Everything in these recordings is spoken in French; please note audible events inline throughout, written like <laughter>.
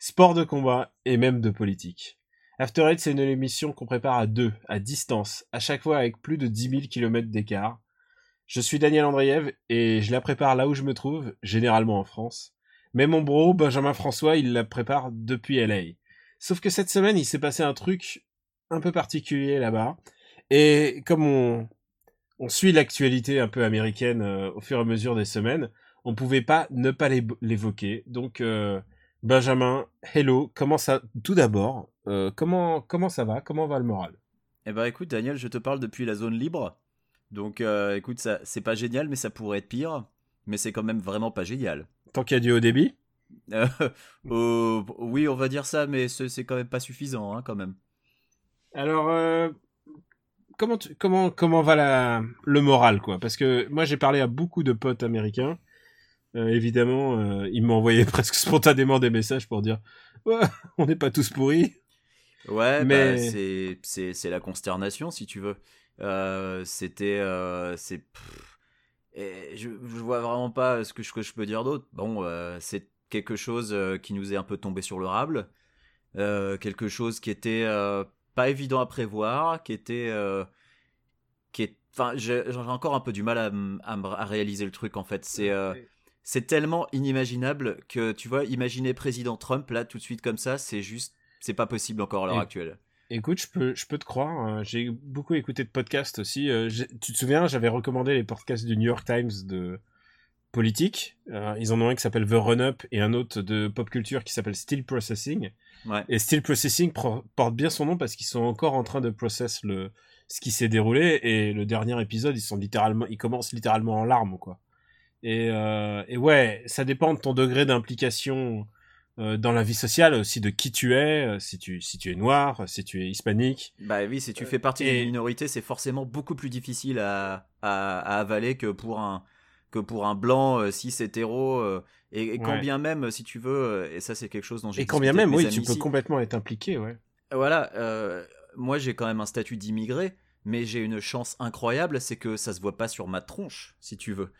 sport de combat et même de politique. After Eight, c'est une émission qu'on prépare à deux, à distance, à chaque fois avec plus de 10 000 km d'écart. Je suis Daniel Andreev et je la prépare là où je me trouve, généralement en France. Mais mon bro, Benjamin François, il la prépare depuis LA. Sauf que cette semaine, il s'est passé un truc un peu particulier là-bas. Et comme on, on suit l'actualité un peu américaine euh, au fur et à mesure des semaines, on pouvait pas ne pas l'évoquer. Donc, euh, Benjamin, hello, comment ça, tout d'abord, euh, comment, comment ça va? Comment va le moral? Eh ben écoute, Daniel, je te parle depuis la zone libre. Donc, euh, écoute, ça, c'est pas génial, mais ça pourrait être pire. Mais c'est quand même vraiment pas génial. Tant qu'il y a du haut débit? <laughs> Euh, oui, on va dire ça, mais c'est quand même pas suffisant, hein, quand même. Alors, comment, tu- comment, comment va la, le moral, quoi? Parce que moi, j'ai parlé à beaucoup de potes américains. Euh, évidemment, euh, m'ont envoyé <laughs> presque spontanément des messages pour dire ouais, on n'est pas tous pourris. Ouais, Mais- bah, c'est c'est c'est la consternation si tu veux. Euh, C'était euh, c'est pff, et je je vois vraiment pas ce que je, que je peux dire d'autre. Bon, euh, c'est quelque chose euh, qui nous est un peu tombé sur le rable, Euh, quelque chose qui était euh, pas évident à prévoir, qui était euh, qui est enfin j'ai j'ai encore un peu du mal à, à, à réaliser le truc en fait. C'est euh, c'est tellement inimaginable que tu vois, imaginer président Trump là tout de suite comme ça, c'est juste, c'est pas possible encore à l'heure actuelle. Écoute, je peux, je peux te croire. hein. J'ai beaucoup écouté de podcasts aussi. Euh, tu te souviens, j'avais recommandé les podcasts du New York Times de politique. Euh, ils en ont un qui s'appelle The Run Up et un autre de pop culture qui s'appelle Still Processing. Ouais. Et Still Processing pro- porte bien son nom parce qu'ils sont encore en train de process le ce qui s'est déroulé et le dernier épisode, ils sont littéralement, ils commencent littéralement en larmes quoi. Et, euh, et ouais, ça dépend de ton degré d'implication euh, dans la vie sociale aussi de qui tu es, euh, si tu si tu es noir, si tu es hispanique. Bah oui, si tu fais partie et- d'une minorité, c'est forcément beaucoup plus difficile à, à, à avaler que pour un que pour un blanc euh, cis hétéro. euh, et, et quand bien même, si tu veux, et ça c'est quelque chose dont j'ai Et quand bien même, oui, tu peux ici. complètement être impliqué, ouais. Voilà, euh, moi j'ai quand même un statut d'immigré, mais j'ai une chance incroyable, c'est que ça se voit pas sur ma tronche, si tu veux.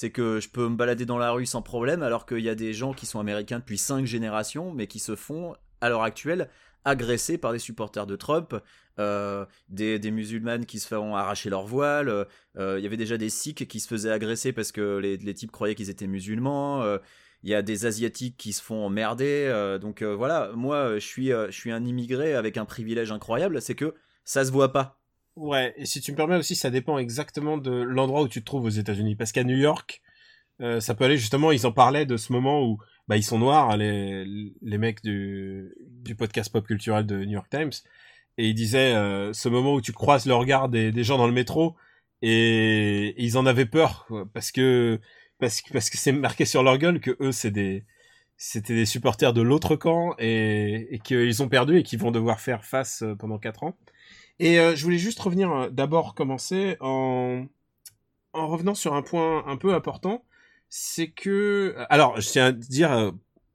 C'est que je peux me balader dans la rue sans problème, alors qu'il y a des gens qui sont américains depuis cinq générations, mais qui se font, à l'heure actuelle, agresser par des supporters de Trump, euh, des, musulmanes qui se font arracher leur voile, euh, il y avait déjà des sikhs qui se faisaient agresser parce que les, types croyaient qu'ils étaient musulmans, euh, il y a des asiatiques qui se font emmerder. Donc voilà. Moi je suis je suis un immigré avec un privilège incroyable. C'est que ça se voit pas Ouais, et si tu me permets aussi, ça dépend exactement de l'endroit où tu te trouves aux États-Unis. Parce qu'à New York, euh, ça peut aller justement, ils en parlaient de ce moment où bah, ils sont noirs, les, les mecs du, du podcast pop culturel de New York Times. Et ils disaient euh, ce moment où tu croises le regard des, des gens dans le métro et, et ils en avaient peur quoi, parce que parce que parce que c'est marqué sur leur gueule que eux c'est des c'était des supporters de l'autre camp et, et qu'ils ont perdu et qu'ils vont devoir faire face euh, pendant quatre ans. Et euh, je voulais juste revenir euh, d'abord commencer en en revenant sur un point un peu important, c'est que alors je tiens à dire euh,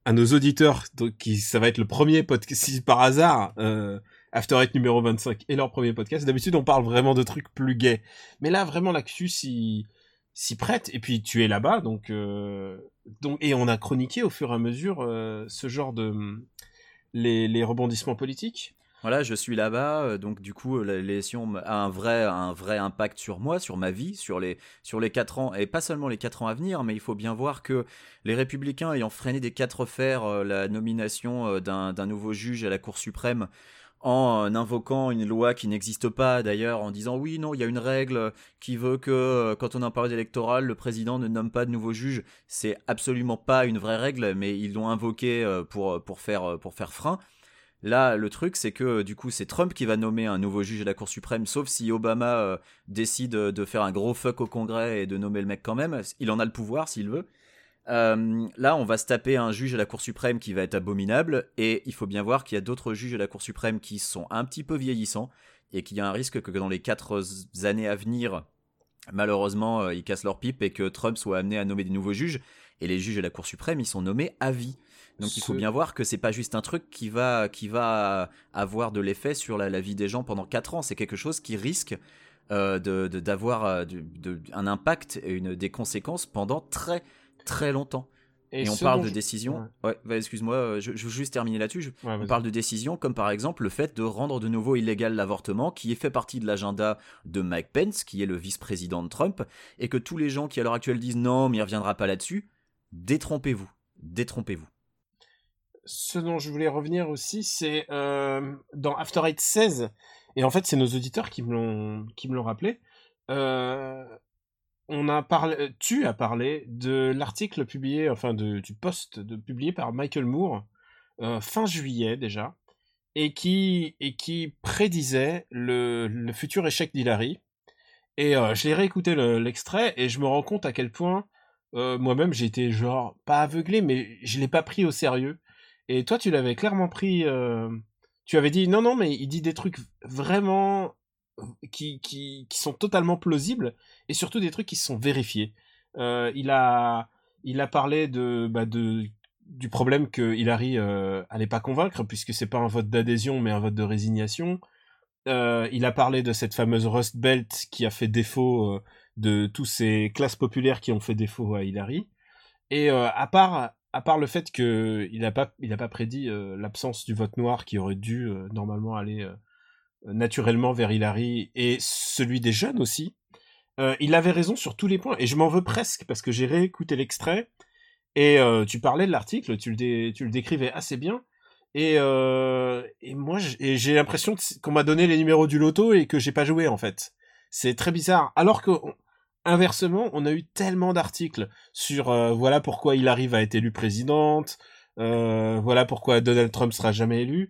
à nos auditeurs qui ça va être le premier podcast si par hasard euh, After Eight numéro 25 et leur premier podcast. D'habitude on parle vraiment de trucs plus gays, mais là vraiment l'actu s'y prête et puis tu es là-bas donc euh, donc et on a chroniqué au fur et à mesure euh, ce genre de les rebondissements politiques. Voilà, je suis là-bas, euh, donc du coup, l'élection a un vrai, un vrai impact sur moi, sur ma vie, sur les, sur les 4 ans, et pas seulement les 4 ans à venir, mais il faut bien voir que les républicains ayant freiné des quatre fers euh, la nomination euh, d'un nouveau juge à la Cour suprême, en invoquant une loi qui n'existe pas d'ailleurs, en disant oui, non, il y a une règle qui veut que quand on est en période électorale, le président ne nomme pas de nouveau juge. C'est absolument pas une vraie règle, mais ils l'ont invoqué pour, faire, pour faire frein. Là, le truc, c'est que du coup, c'est Trump qui va nommer un nouveau juge à la Cour suprême, sauf si Obama euh, décide de faire un gros fuck au Congrès et de nommer le mec quand même. Il en a le pouvoir s'il veut. Euh, là, on va se taper un juge à la Cour suprême qui va être abominable, et il faut bien voir qu'il y a d'autres juges à la Cour suprême qui sont un petit peu vieillissants, et qu'il y a un risque que dans les quatre années à venir, malheureusement, euh, ils cassent leur pipe et que Trump soit amené à nommer des nouveaux juges. Et les juges à la Cour suprême, ils sont nommés à vie. Donc il faut bien voir que c'est pas juste un truc qui va, qui va avoir de l'effet sur la, la vie des gens pendant 4 ans. C'est quelque chose qui risque euh, de- d'avoir euh, de- de- un impact et une, des conséquences pendant très très longtemps. Et, on parle de je-. Ouais, bah, excuse-moi, euh, je, je veux juste terminer là-dessus. Je- Ouais, on parle de décisions comme par exemple le fait de rendre de nouveau illégal l'avortement, qui est fait partie de l'agenda de Mike Pence, qui est le vice-président de Trump, et que tous les gens qui à l'heure actuelle disent non, mais il reviendra pas là-dessus, détrompez-vous, détrompez-vous. Ce dont je voulais revenir aussi, c'est euh, dans After Eight 16, et en fait c'est nos auditeurs qui me l'ont rappelé. euh, on a parlé, tu as parlé de l'article publié, enfin du post de, publié par Michael Moore euh, fin juillet déjà, et qui et qui prédisait le, futur échec d'Hillary. Et je l'ai réécouté le- l'extrait et je me rends compte à quel point moi-même j'ai été genre pas aveuglé, mais je l'ai pas pris au sérieux. Et toi, tu l'avais clairement pris. euh, Tu avais dit non, non, mais il dit des trucs vraiment qui, qui, sont totalement plausibles et surtout des trucs qui sont vérifiés. Euh, il a il a parlé de bah, de du problème que Hillary euh, allait pas convaincre puisque c'est pas un vote d'adhésion mais un vote de résignation. Il a parlé de cette fameuse Rust Belt qui a fait défaut de tous ces classes populaires qui ont fait défaut à Hillary. Et à part à part le fait que il a pas il pas prédit euh, l'absence du vote noir qui aurait dû euh, normalement aller euh, naturellement vers Hillary et celui des jeunes aussi. Il avait raison sur tous les points et je m'en veux presque parce que j'ai réécouté l'extrait et tu parlais de l'article, tu le décrivais assez bien et et moi j'ai l'impression qu'on m'a donné les numéros du loto et que j'ai pas joué en fait. C'est très bizarre alors que inversement, on a eu tellement d'articles sur euh, voilà pourquoi Hillary va être élue présidente, euh, voilà pourquoi Donald Trump sera jamais élu,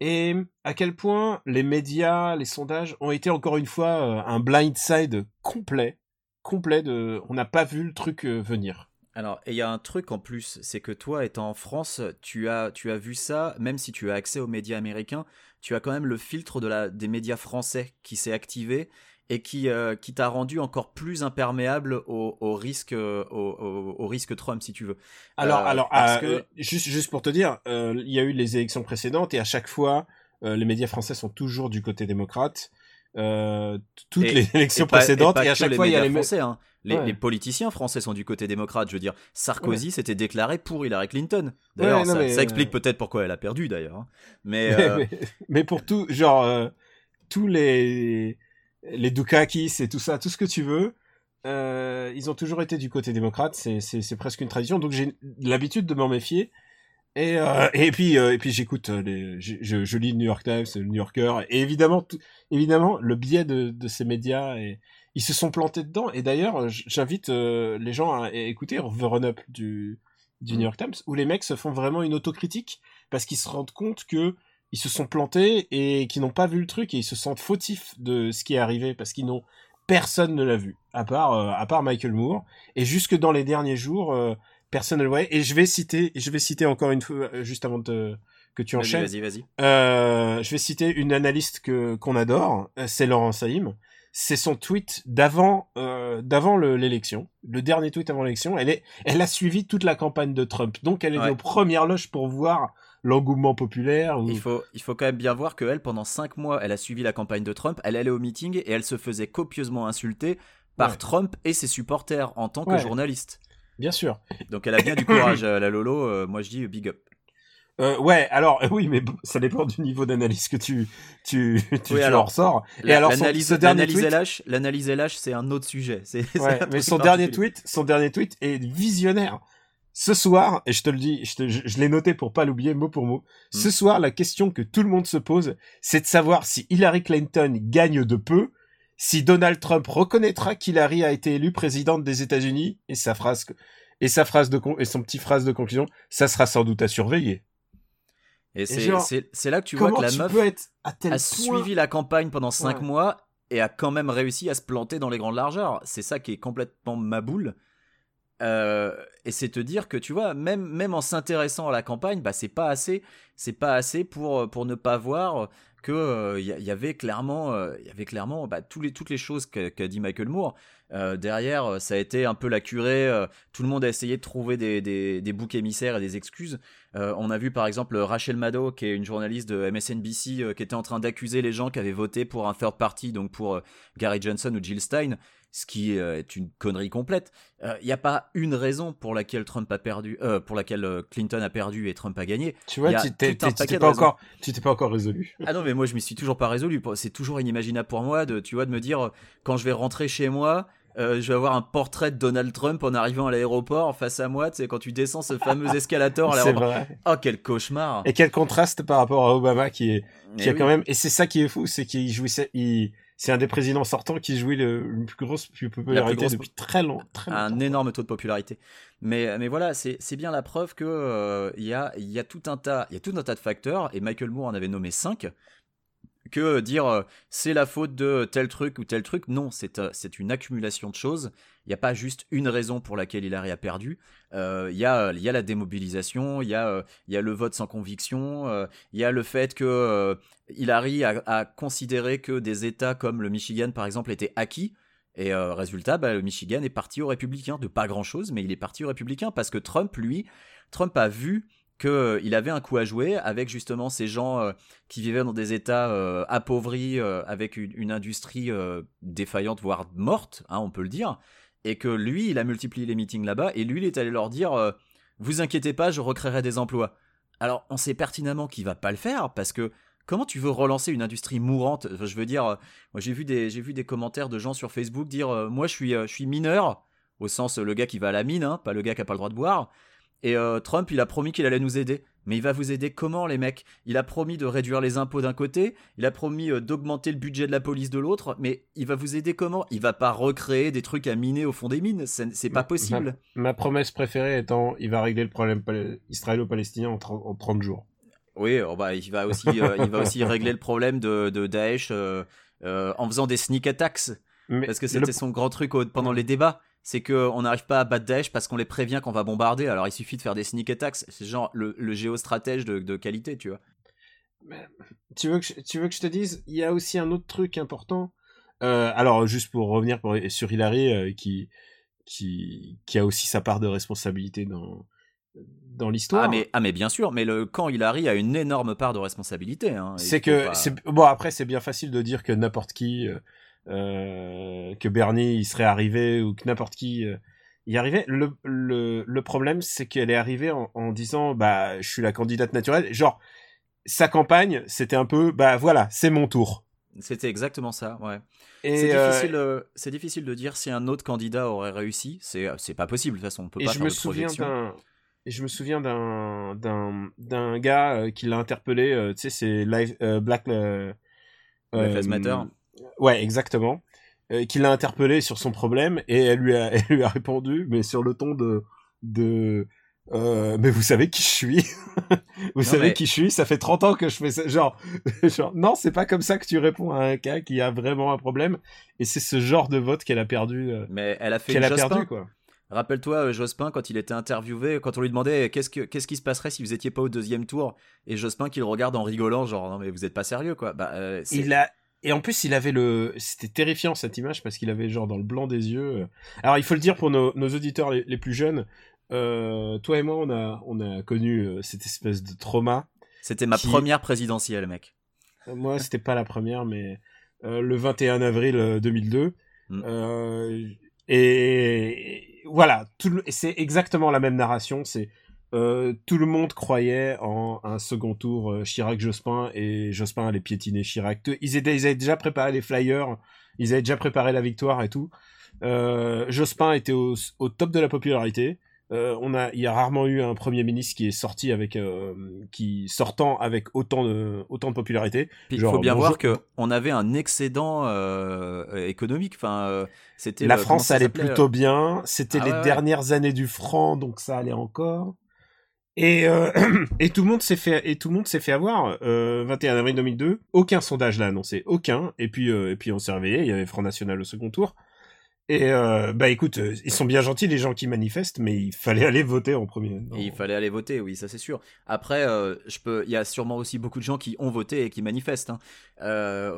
et à quel point les médias, les sondages ont été encore une fois euh, un blindside complet, complet de, on n'a pas vu le truc euh, venir. Alors, et il y a un truc en plus, c'est que toi, étant en France, tu as, tu as vu ça, même si tu as accès aux médias américains, tu as quand même le filtre des médias français qui s'est activé et qui, euh, qui t'a rendu encore plus imperméable au, au risque, euh, au, au- au risque Trump, si tu veux. Alors, Euh, alors, parce que- juste, juste pour te dire, il y a eu les élections précédentes et à chaque fois, les médias français sont toujours du côté démocrate. Euh, toutes Et- les <laughs> élections Et pas- précédentes pas et, à que chaque fois il y a les français, hein. Les, Ouais. les politiciens français sont du côté démocrate. Je veux dire, Sarkozy s'était déclaré pour Hillary Clinton. D'ailleurs, Ouais, ça, mais, ça explique peut-être pourquoi elle a perdu, d'ailleurs. hein. Mais, <laughs> mais, euh, mais, mais pour tout, genre, euh, tous les, les Dukakis et tout ça, tout ce que tu veux, euh, ils ont toujours été du côté démocrate, c'est, presque une tradition, donc j'ai l'habitude de m'en méfier. Et, euh, <laughs> et puis, euh, et puis j'écoute, je, je, je lis le New York Times, le New Yorker, et évidemment, tout, évidemment, le biais de, de ces médias, et, ils se sont plantés dedans. Et d'ailleurs, j'invite les gens à écouter The Run Up du, du New York Times, où les mecs se font vraiment une autocritique, parce qu'ils se rendent compte que ils se sont plantés et qu'ils n'ont pas vu le truc et ils se sentent fautifs de ce qui est arrivé parce qu'ils n'ont personne ne l'a vu à part euh, à part Michael Moore et jusque dans les derniers jours euh, personne ne le voyait et je vais citer je vais citer encore une fois euh, juste avant de que tu enchaînes vas-y, vas-y. je vais citer une analyste que qu'on adore, c'est Laurent Saïm. C'est son tweet d'avant euh, d'avant le- l'élection, le dernier tweet avant l'élection. Elle est, elle a suivi toute la campagne de Trump, donc elle est Ouais. aux premières loges pour voir l'engouement populaire. Ou... Il faut, il faut quand même bien voir qu'elle, pendant 5 mois, elle a suivi la campagne de Trump, elle allait au meeting et elle se faisait copieusement insulter par Ouais. Trump et ses supporters en tant que Ouais. journaliste. Bien sûr. Donc elle a bien du <coughs> courage, euh, la Lolo, euh, moi je dis big up. Euh, ouais, alors <laughs> oui, mais ça dépend du niveau d'analyse que tu tu tu, Oui, tu alors, en ressors. Et alors son- L'analyse ce dernier l'analyse tweet, LH, l'analyse LH, c'est un autre sujet. C'est, <laughs> c'est Ouais, un mais son dernier tweet, son dernier tweet est visionnaire. Ce soir, et je te le dis, je, te- je- je l'ai noté pour pas l'oublier mot pour mot. Hmm. Ce soir, la question que tout le monde se pose, c'est de savoir si Hillary Clinton gagne de peu, si Donald Trump reconnaîtra qu'Hillary a été élue présidente des États-Unis, et sa phrase, et sa phrase de con- et son petit phrase de conclusion, ça sera sans doute à surveiller. Et c'est, là que tu vois que la meuf peux être à tel a point suivi la campagne pendant 5 Ouais. mois et a quand même réussi à se planter dans les grandes largeurs. C'est ça qui est complètement maboule. Euh, et c'est te dire que tu vois, même, même en s'intéressant à la campagne, bah, c'est pas assez, c'est pas assez pour, pour ne pas voir que euh, il y, avait clairement, il y avait clairement bah, les, toutes les choses qu'a dit Michael Moore. Euh, derrière, ça a été un peu la curée. tout le monde a essayé de trouver des, des, des boucs émissaires et des excuses. on a vu par exemple Rachel Maddow, qui est une journaliste de MSNBC, qui était en train d'accuser les gens qui avaient voté pour un third party, donc pour Gary Johnson ou Jill Stein, ce qui est une connerie complète. Il n'y a pas une raison pour laquelle Trump a perdu, pour laquelle Clinton a perdu et Trump a gagné. Tu vois, tu t'es pas encore, tu t'es pas encore résolu. Ah non, mais moi je m'y suis toujours pas résolu. C'est toujours inimaginable pour moi de, tu vois, de me dire quand je vais rentrer chez moi. Euh, je vais avoir un portrait de Donald Trump en arrivant à l'aéroport face à moi, tu sais, quand tu descends ce fameux <laughs> escalator à l'aéroport. Oh, quel cauchemar! Et quel contraste par rapport à Obama qui est, qui a quand même, et c'est ça qui est fou, c'est qu'il jouissait, il, c'est un des présidents sortants qui jouit le, le plus grosse popularité depuis très, long, très longtemps. Un énorme taux de popularité. Mais, mais voilà, c'est, bien la preuve que euh, il y, a, y a tout un tas, il y a tout un tas de facteurs, et Michael Moore en avait nommé cinq, que dire euh, c'est la faute de tel truc ou tel truc. Non, c'est euh, une accumulation de choses. Il n'y a pas juste une raison pour laquelle Hillary a perdu. Euh, il y, a, y a la démobilisation, il y, a, y a le vote sans conviction, il y a le fait que Hillary a, a, considéré que des États comme le Michigan, par exemple, étaient acquis. Et résultat, bah, le Michigan est parti aux républicains, de pas grand-chose, mais il est parti aux républicains parce que Trump, lui, Trump a vu qu'il euh, avait un coup à jouer avec justement ces gens euh, qui vivaient dans des États euh, appauvris, avec une, industrie défaillante, voire morte, hein, on peut le dire, et que lui, il a multiplié les meetings là-bas, et lui, il est allé leur dire, vous inquiétez pas, je recréerai des emplois. Alors, on sait pertinemment qu'il va pas le faire, parce que comment tu veux relancer une industrie mourante? Je veux dire, moi j'ai vu des vu des commentaires de gens sur Facebook dire, moi je suis je suis mineur, au sens le gars qui va à la mine, hein, pas le gars qui a pas le droit de boire. Et euh, Trump, il a promis qu'il allait nous aider. Mais il va vous aider comment, les mecs? Il a promis de réduire les impôts d'un côté, il a promis euh, d'augmenter le budget de la police de l'autre, mais il va vous aider comment? Il va pas recréer des trucs à miner au fond des mines, c'est pas possible. Ma, promesse préférée étant, il va régler le problème israélo-palestinien en, 30 jours. Oui, oh bah, il va aussi, euh, il va aussi régler le problème de, de Daesh en faisant des sneak attacks. parce que c'était son grand truc pendant les débats c'est qu'on n'arrive pas à battre Daesh parce qu'on les prévient qu'on va bombarder. Alors il suffit de faire des sneak attacks. C'est genre le, géostratège de, qualité, tu vois. tu, veux que je, tu veux que je te dise, il y a aussi un autre truc important. Euh, alors juste pour revenir sur Hillary, euh, qui, qui, qui a aussi sa part de responsabilité dans, dans l'histoire. Ah mais, ah mais bien sûr, mais le camp Hillary a une énorme part de responsabilité. Hein. c'est que, bon après c'est bien facile de dire que n'importe qui... Euh, que Bernie il serait arrivé ou que n'importe qui euh, y arrivait. Le, le, le problème, c'est qu'elle est arrivée en, en, disant bah je suis la candidate naturelle. Genre sa campagne, c'était un peu bah voilà, c'est mon tour. C'était exactement ça, ouais. C'est euh, difficile, euh, c'est difficile de dire si un autre candidat aurait réussi. C'est pas possible de toute façon. On peut et pas je faire me de souviens d'un et je me souviens d'un gars qui l'a interpellé. tu sais, c'est Live Black. Black Lives Matter. Ouais, exactement. Euh, qui l'a interpellé sur son problème et elle lui a, <laughs> elle lui a répondu, mais sur le ton de, de, euh, mais vous savez qui je suis <laughs> Vous savez qui je suis Ça fait 30 ans que je fais ça. Genre, <laughs> genre non, c'est pas comme ça que tu réponds à un cas qui a vraiment un problème. Et c'est ce genre de vote qu'elle a perdu. Euh, mais elle a fait qu'elle a perdu quoi. Rappelle-toi Jospin quand il était interviewé, quand on lui demandait qu'est-ce, que, qu'est-ce qui se passerait si vous étiez pas au deuxième tour, et Jospin qui le regarde en rigolant, genre non mais vous êtes pas sérieux quoi. Bah, euh, il a et en plus, il avait le, c'était terrifiant cette image parce qu'il avait genre dans le blanc des yeux. Euh. Alors, il faut le dire pour nos, nos auditeurs les, plus jeunes. Euh, toi et moi, on a, on a connu euh, cette espèce de trauma. C'était ma première présidentielle, mec. Euh, moi, c'était pas la première, mais le 21 avril 2002. Mm. et, voilà, tout c'est exactement la même narration. C'est euh, tout le monde croyait en un second tour euh, Chirac-Jospin et Jospin allait piétiner Chirac. Ils, étaient, ils avaient déjà préparé les flyers, ils avaient déjà préparé la victoire et tout. Euh, Jospin était au, top de la popularité. Euh, on a, il y a rarement eu un premier ministre qui est sorti avec, qui sortant avec autant de, autant de popularité. il faut bien voir que on avait un excédent économique. Enfin, c'était la France allait plutôt bien. C'était ah les dernières années du franc, donc ça allait encore. Et, euh, <clears throat> et tout le monde s'est fait et tout le monde s'est fait avoir. Euh, 21 avril 2002, aucun sondage l'a annoncé, aucun. Et puis euh, et puis on s'est réveillé, il y avait Front National au second tour. Et euh, bah écoute, euh, ils sont bien gentils les gens qui manifestent, mais il fallait <laughs> aller voter en premier. Il fallait aller voter, oui, ça c'est sûr. Après, euh, je peux, il y a sûrement aussi beaucoup de gens qui ont voté et qui manifestent. Hein.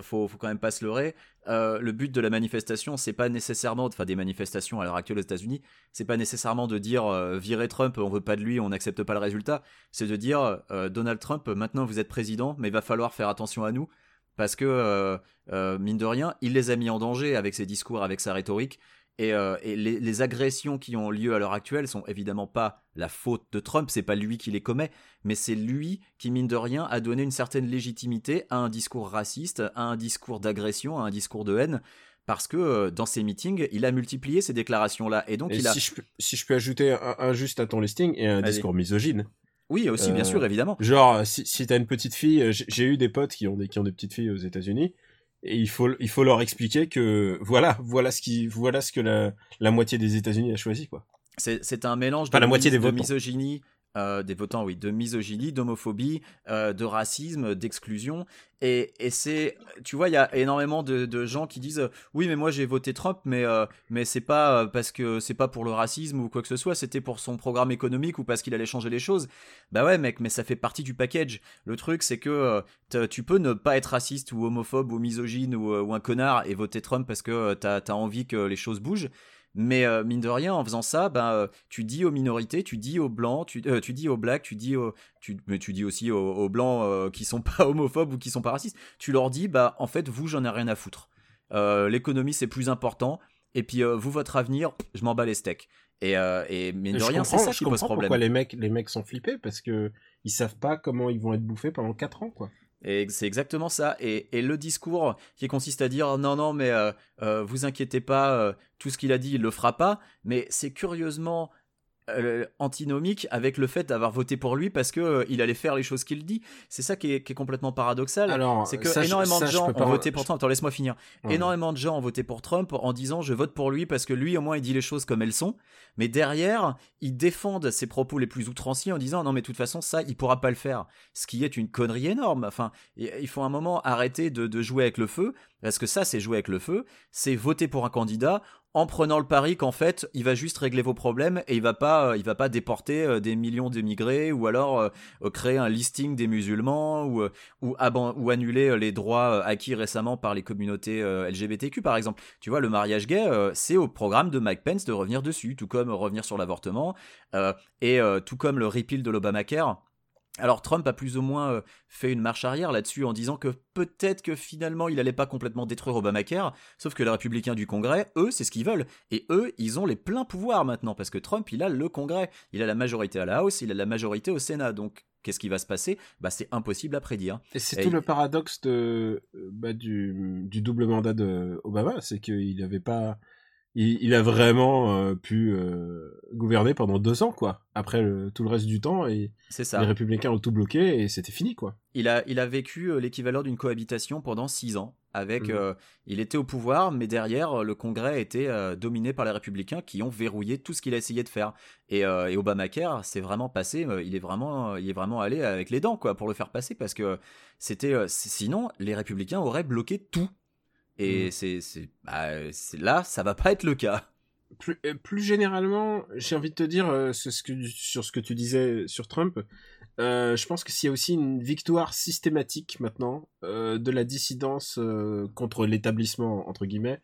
Faut, faut quand même pas se leurrer. Le but de la manifestation, c'est pas nécessairement, enfin des manifestations à l'heure actuelle aux États-Unis, c'est pas nécessairement de dire virer Trump, on veut pas de lui, on n'accepte pas le résultat. C'est de dire Donald Trump, maintenant vous êtes président, mais il va falloir faire attention à nous parce que euh, euh, mine de rien, il les a mis en danger avec ses discours, avec sa rhétorique. Et, euh, et les, les agressions qui ont lieu à l'heure actuelle sont évidemment pas la faute de Trump, c'est pas lui qui les commet, mais c'est lui qui, mine de rien, a donné une certaine légitimité à un discours raciste, à un discours d'agression, à un discours de haine, parce que euh, dans ses meetings, il a multiplié ces déclarations-là. Et donc Et il a. si, je peux, si je peux ajouter un, un juste à ton listing et un discours misogyne. Oui, aussi, bien Euh, sûr, évidemment. Genre, si, si t'as une petite fille, euh, j'ai eu des potes qui ont des, qui ont des petites filles aux États-Unis, et il faut, il faut leur expliquer que voilà, voilà ce qui, voilà ce que la, la moitié des États-Unis a choisi, quoi. C'est un mélange de, la moitié des de misogynie, euh, des votants, oui, de misogynie, d'homophobie, euh, de racisme, d'exclusion. Et, et c'est, tu vois, il y a énormément de, de gens qui disent, euh, oui, mais moi j'ai voté Trump, mais mais c'est pas parce que c'est pas pour le racisme ou quoi que ce soit, c'était pour son programme économique ou parce qu'il allait changer les choses. Bah ouais, mec, mais ça fait partie du package. Le truc, c'est que tu peux ne pas être raciste ou homophobe ou misogyne ou, un connard et voter Trump parce que t'as as envie que les choses bougent. Mais euh, mine de rien, en faisant ça, ben, euh, tu dis aux minorités, tu dis aux blancs, tu, euh, tu dis aux blacks, tu dis aux, tu, mais tu dis aussi aux, aux blancs qui sont <laughs> pas homophobes ou qui sont pas racistes. Tu leur dis, bah en fait, vous, j'en ai rien à foutre. L'économie, c'est plus important. Et puis vous, votre avenir, je m'en bats les steaks. Et, et mine de rien, c'est ça je qui pose problème. pourquoi les mecs, les mecs sont flippés parce que ils savent pas comment ils vont être bouffés pendant 4 ans, quoi. Et c'est exactement ça. Et, le discours qui consiste à dire non, non, mais euh, euh, vous inquiétez pas, euh, tout ce qu'il a dit, il le fera pas. Mais c'est curieusement euh, antinomique avec le fait d'avoir voté pour lui parce que euh, il allait faire les choses qu'il dit. C'est ça qui est, qui est complètement paradoxal. Alors, C'est que ça, énormément ça, de gens ont pas- voté pour Trump. Attends, laisse-moi finir. Ouais. Énormément de gens ont voté pour Trump en disant je vote pour lui parce que lui au moins il dit les choses comme elles sont. Mais derrière, ils défendent ses propos les plus outranciers en disant non mais de toute façon ça il pourra pas le faire. Ce qui est une connerie énorme. Enfin, il il faut un moment arrêter de, de jouer avec le feu parce que ça c'est jouer avec le feu. C'est voter pour un candidat en prenant le pari qu'en fait il va juste régler vos problèmes et il va pas euh, il va pas déporter euh, des millions d'émigrés ou alors euh, créer un listing des musulmans ou ou, ou annuler les droits acquis récemment par les communautés LGBTQ par exemple. Tu vois, le mariage gay, c'est au programme de Mike Pence de revenir dessus, tout comme revenir sur l'avortement, et tout comme le repeal de l'Obamacare. Alors Trump a plus ou moins euh, fait une marche arrière là-dessus en disant que peut-être que finalement il allait pas complètement détruire Obamacare, sauf que les républicains du Congrès, eux, c'est ce qu'ils veulent. Et eux, ils ont les pleins pouvoirs maintenant, parce que Trump, il a le Congrès, il a la majorité à la House, il a la majorité au Sénat. Donc qu'est-ce qui va se passer? Bah c'est impossible à prédire. Et c'est Et tout le paradoxe de, euh, bah, du, du double mandat de Obama, c'est qu'il avait pas, il, il a vraiment euh, pu euh, gouverner pendant deux ans, quoi. Après le- tout le reste du temps, et C'est ça. les républicains ont tout bloqué et c'était fini, quoi. Il a, il a vécu euh, l'équivalent d'une cohabitation pendant six ans. Avec, euh, il était au pouvoir, mais derrière, le Congrès était dominé par les républicains qui ont verrouillé tout ce qu'il a essayé de faire. Et, et Obamacare, c'est vraiment passé. il est vraiment, il est vraiment allé avec les dents, quoi, pour le faire passer, parce que c'était, sinon, les républicains auraient bloqué tout. Et c'est, c'est, bah, c'est là, ça va pas être le cas. Plus, euh, plus généralement, j'ai envie de te dire euh, ce, ce que, sur ce que tu disais sur Trump. euh, je pense que s'il y a aussi une victoire systématique maintenant euh, de la dissidence euh, contre l'établissement entre guillemets,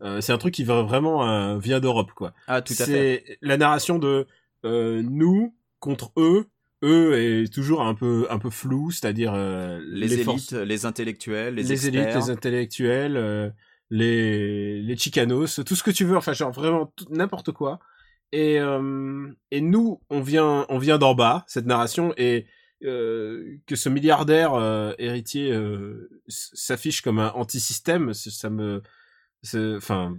euh, c'est un truc qui va vraiment euh, vient d'Europe quoi. Ah, tout à fait. C'est la narration de euh, nous contre eux. Eux est toujours un peu un peu flou, c'est-à-dire euh, Les, élites, forces- les intellectuels, les, les, élites, les intellectuels, euh, les les chicanos, tout ce que tu veux, enfin genre vraiment n'importe quoi. Et euh, et nous, on vient on vient d'en bas cette narration et que ce milliardaire héritier s'affiche comme un anti-système, ça me enfin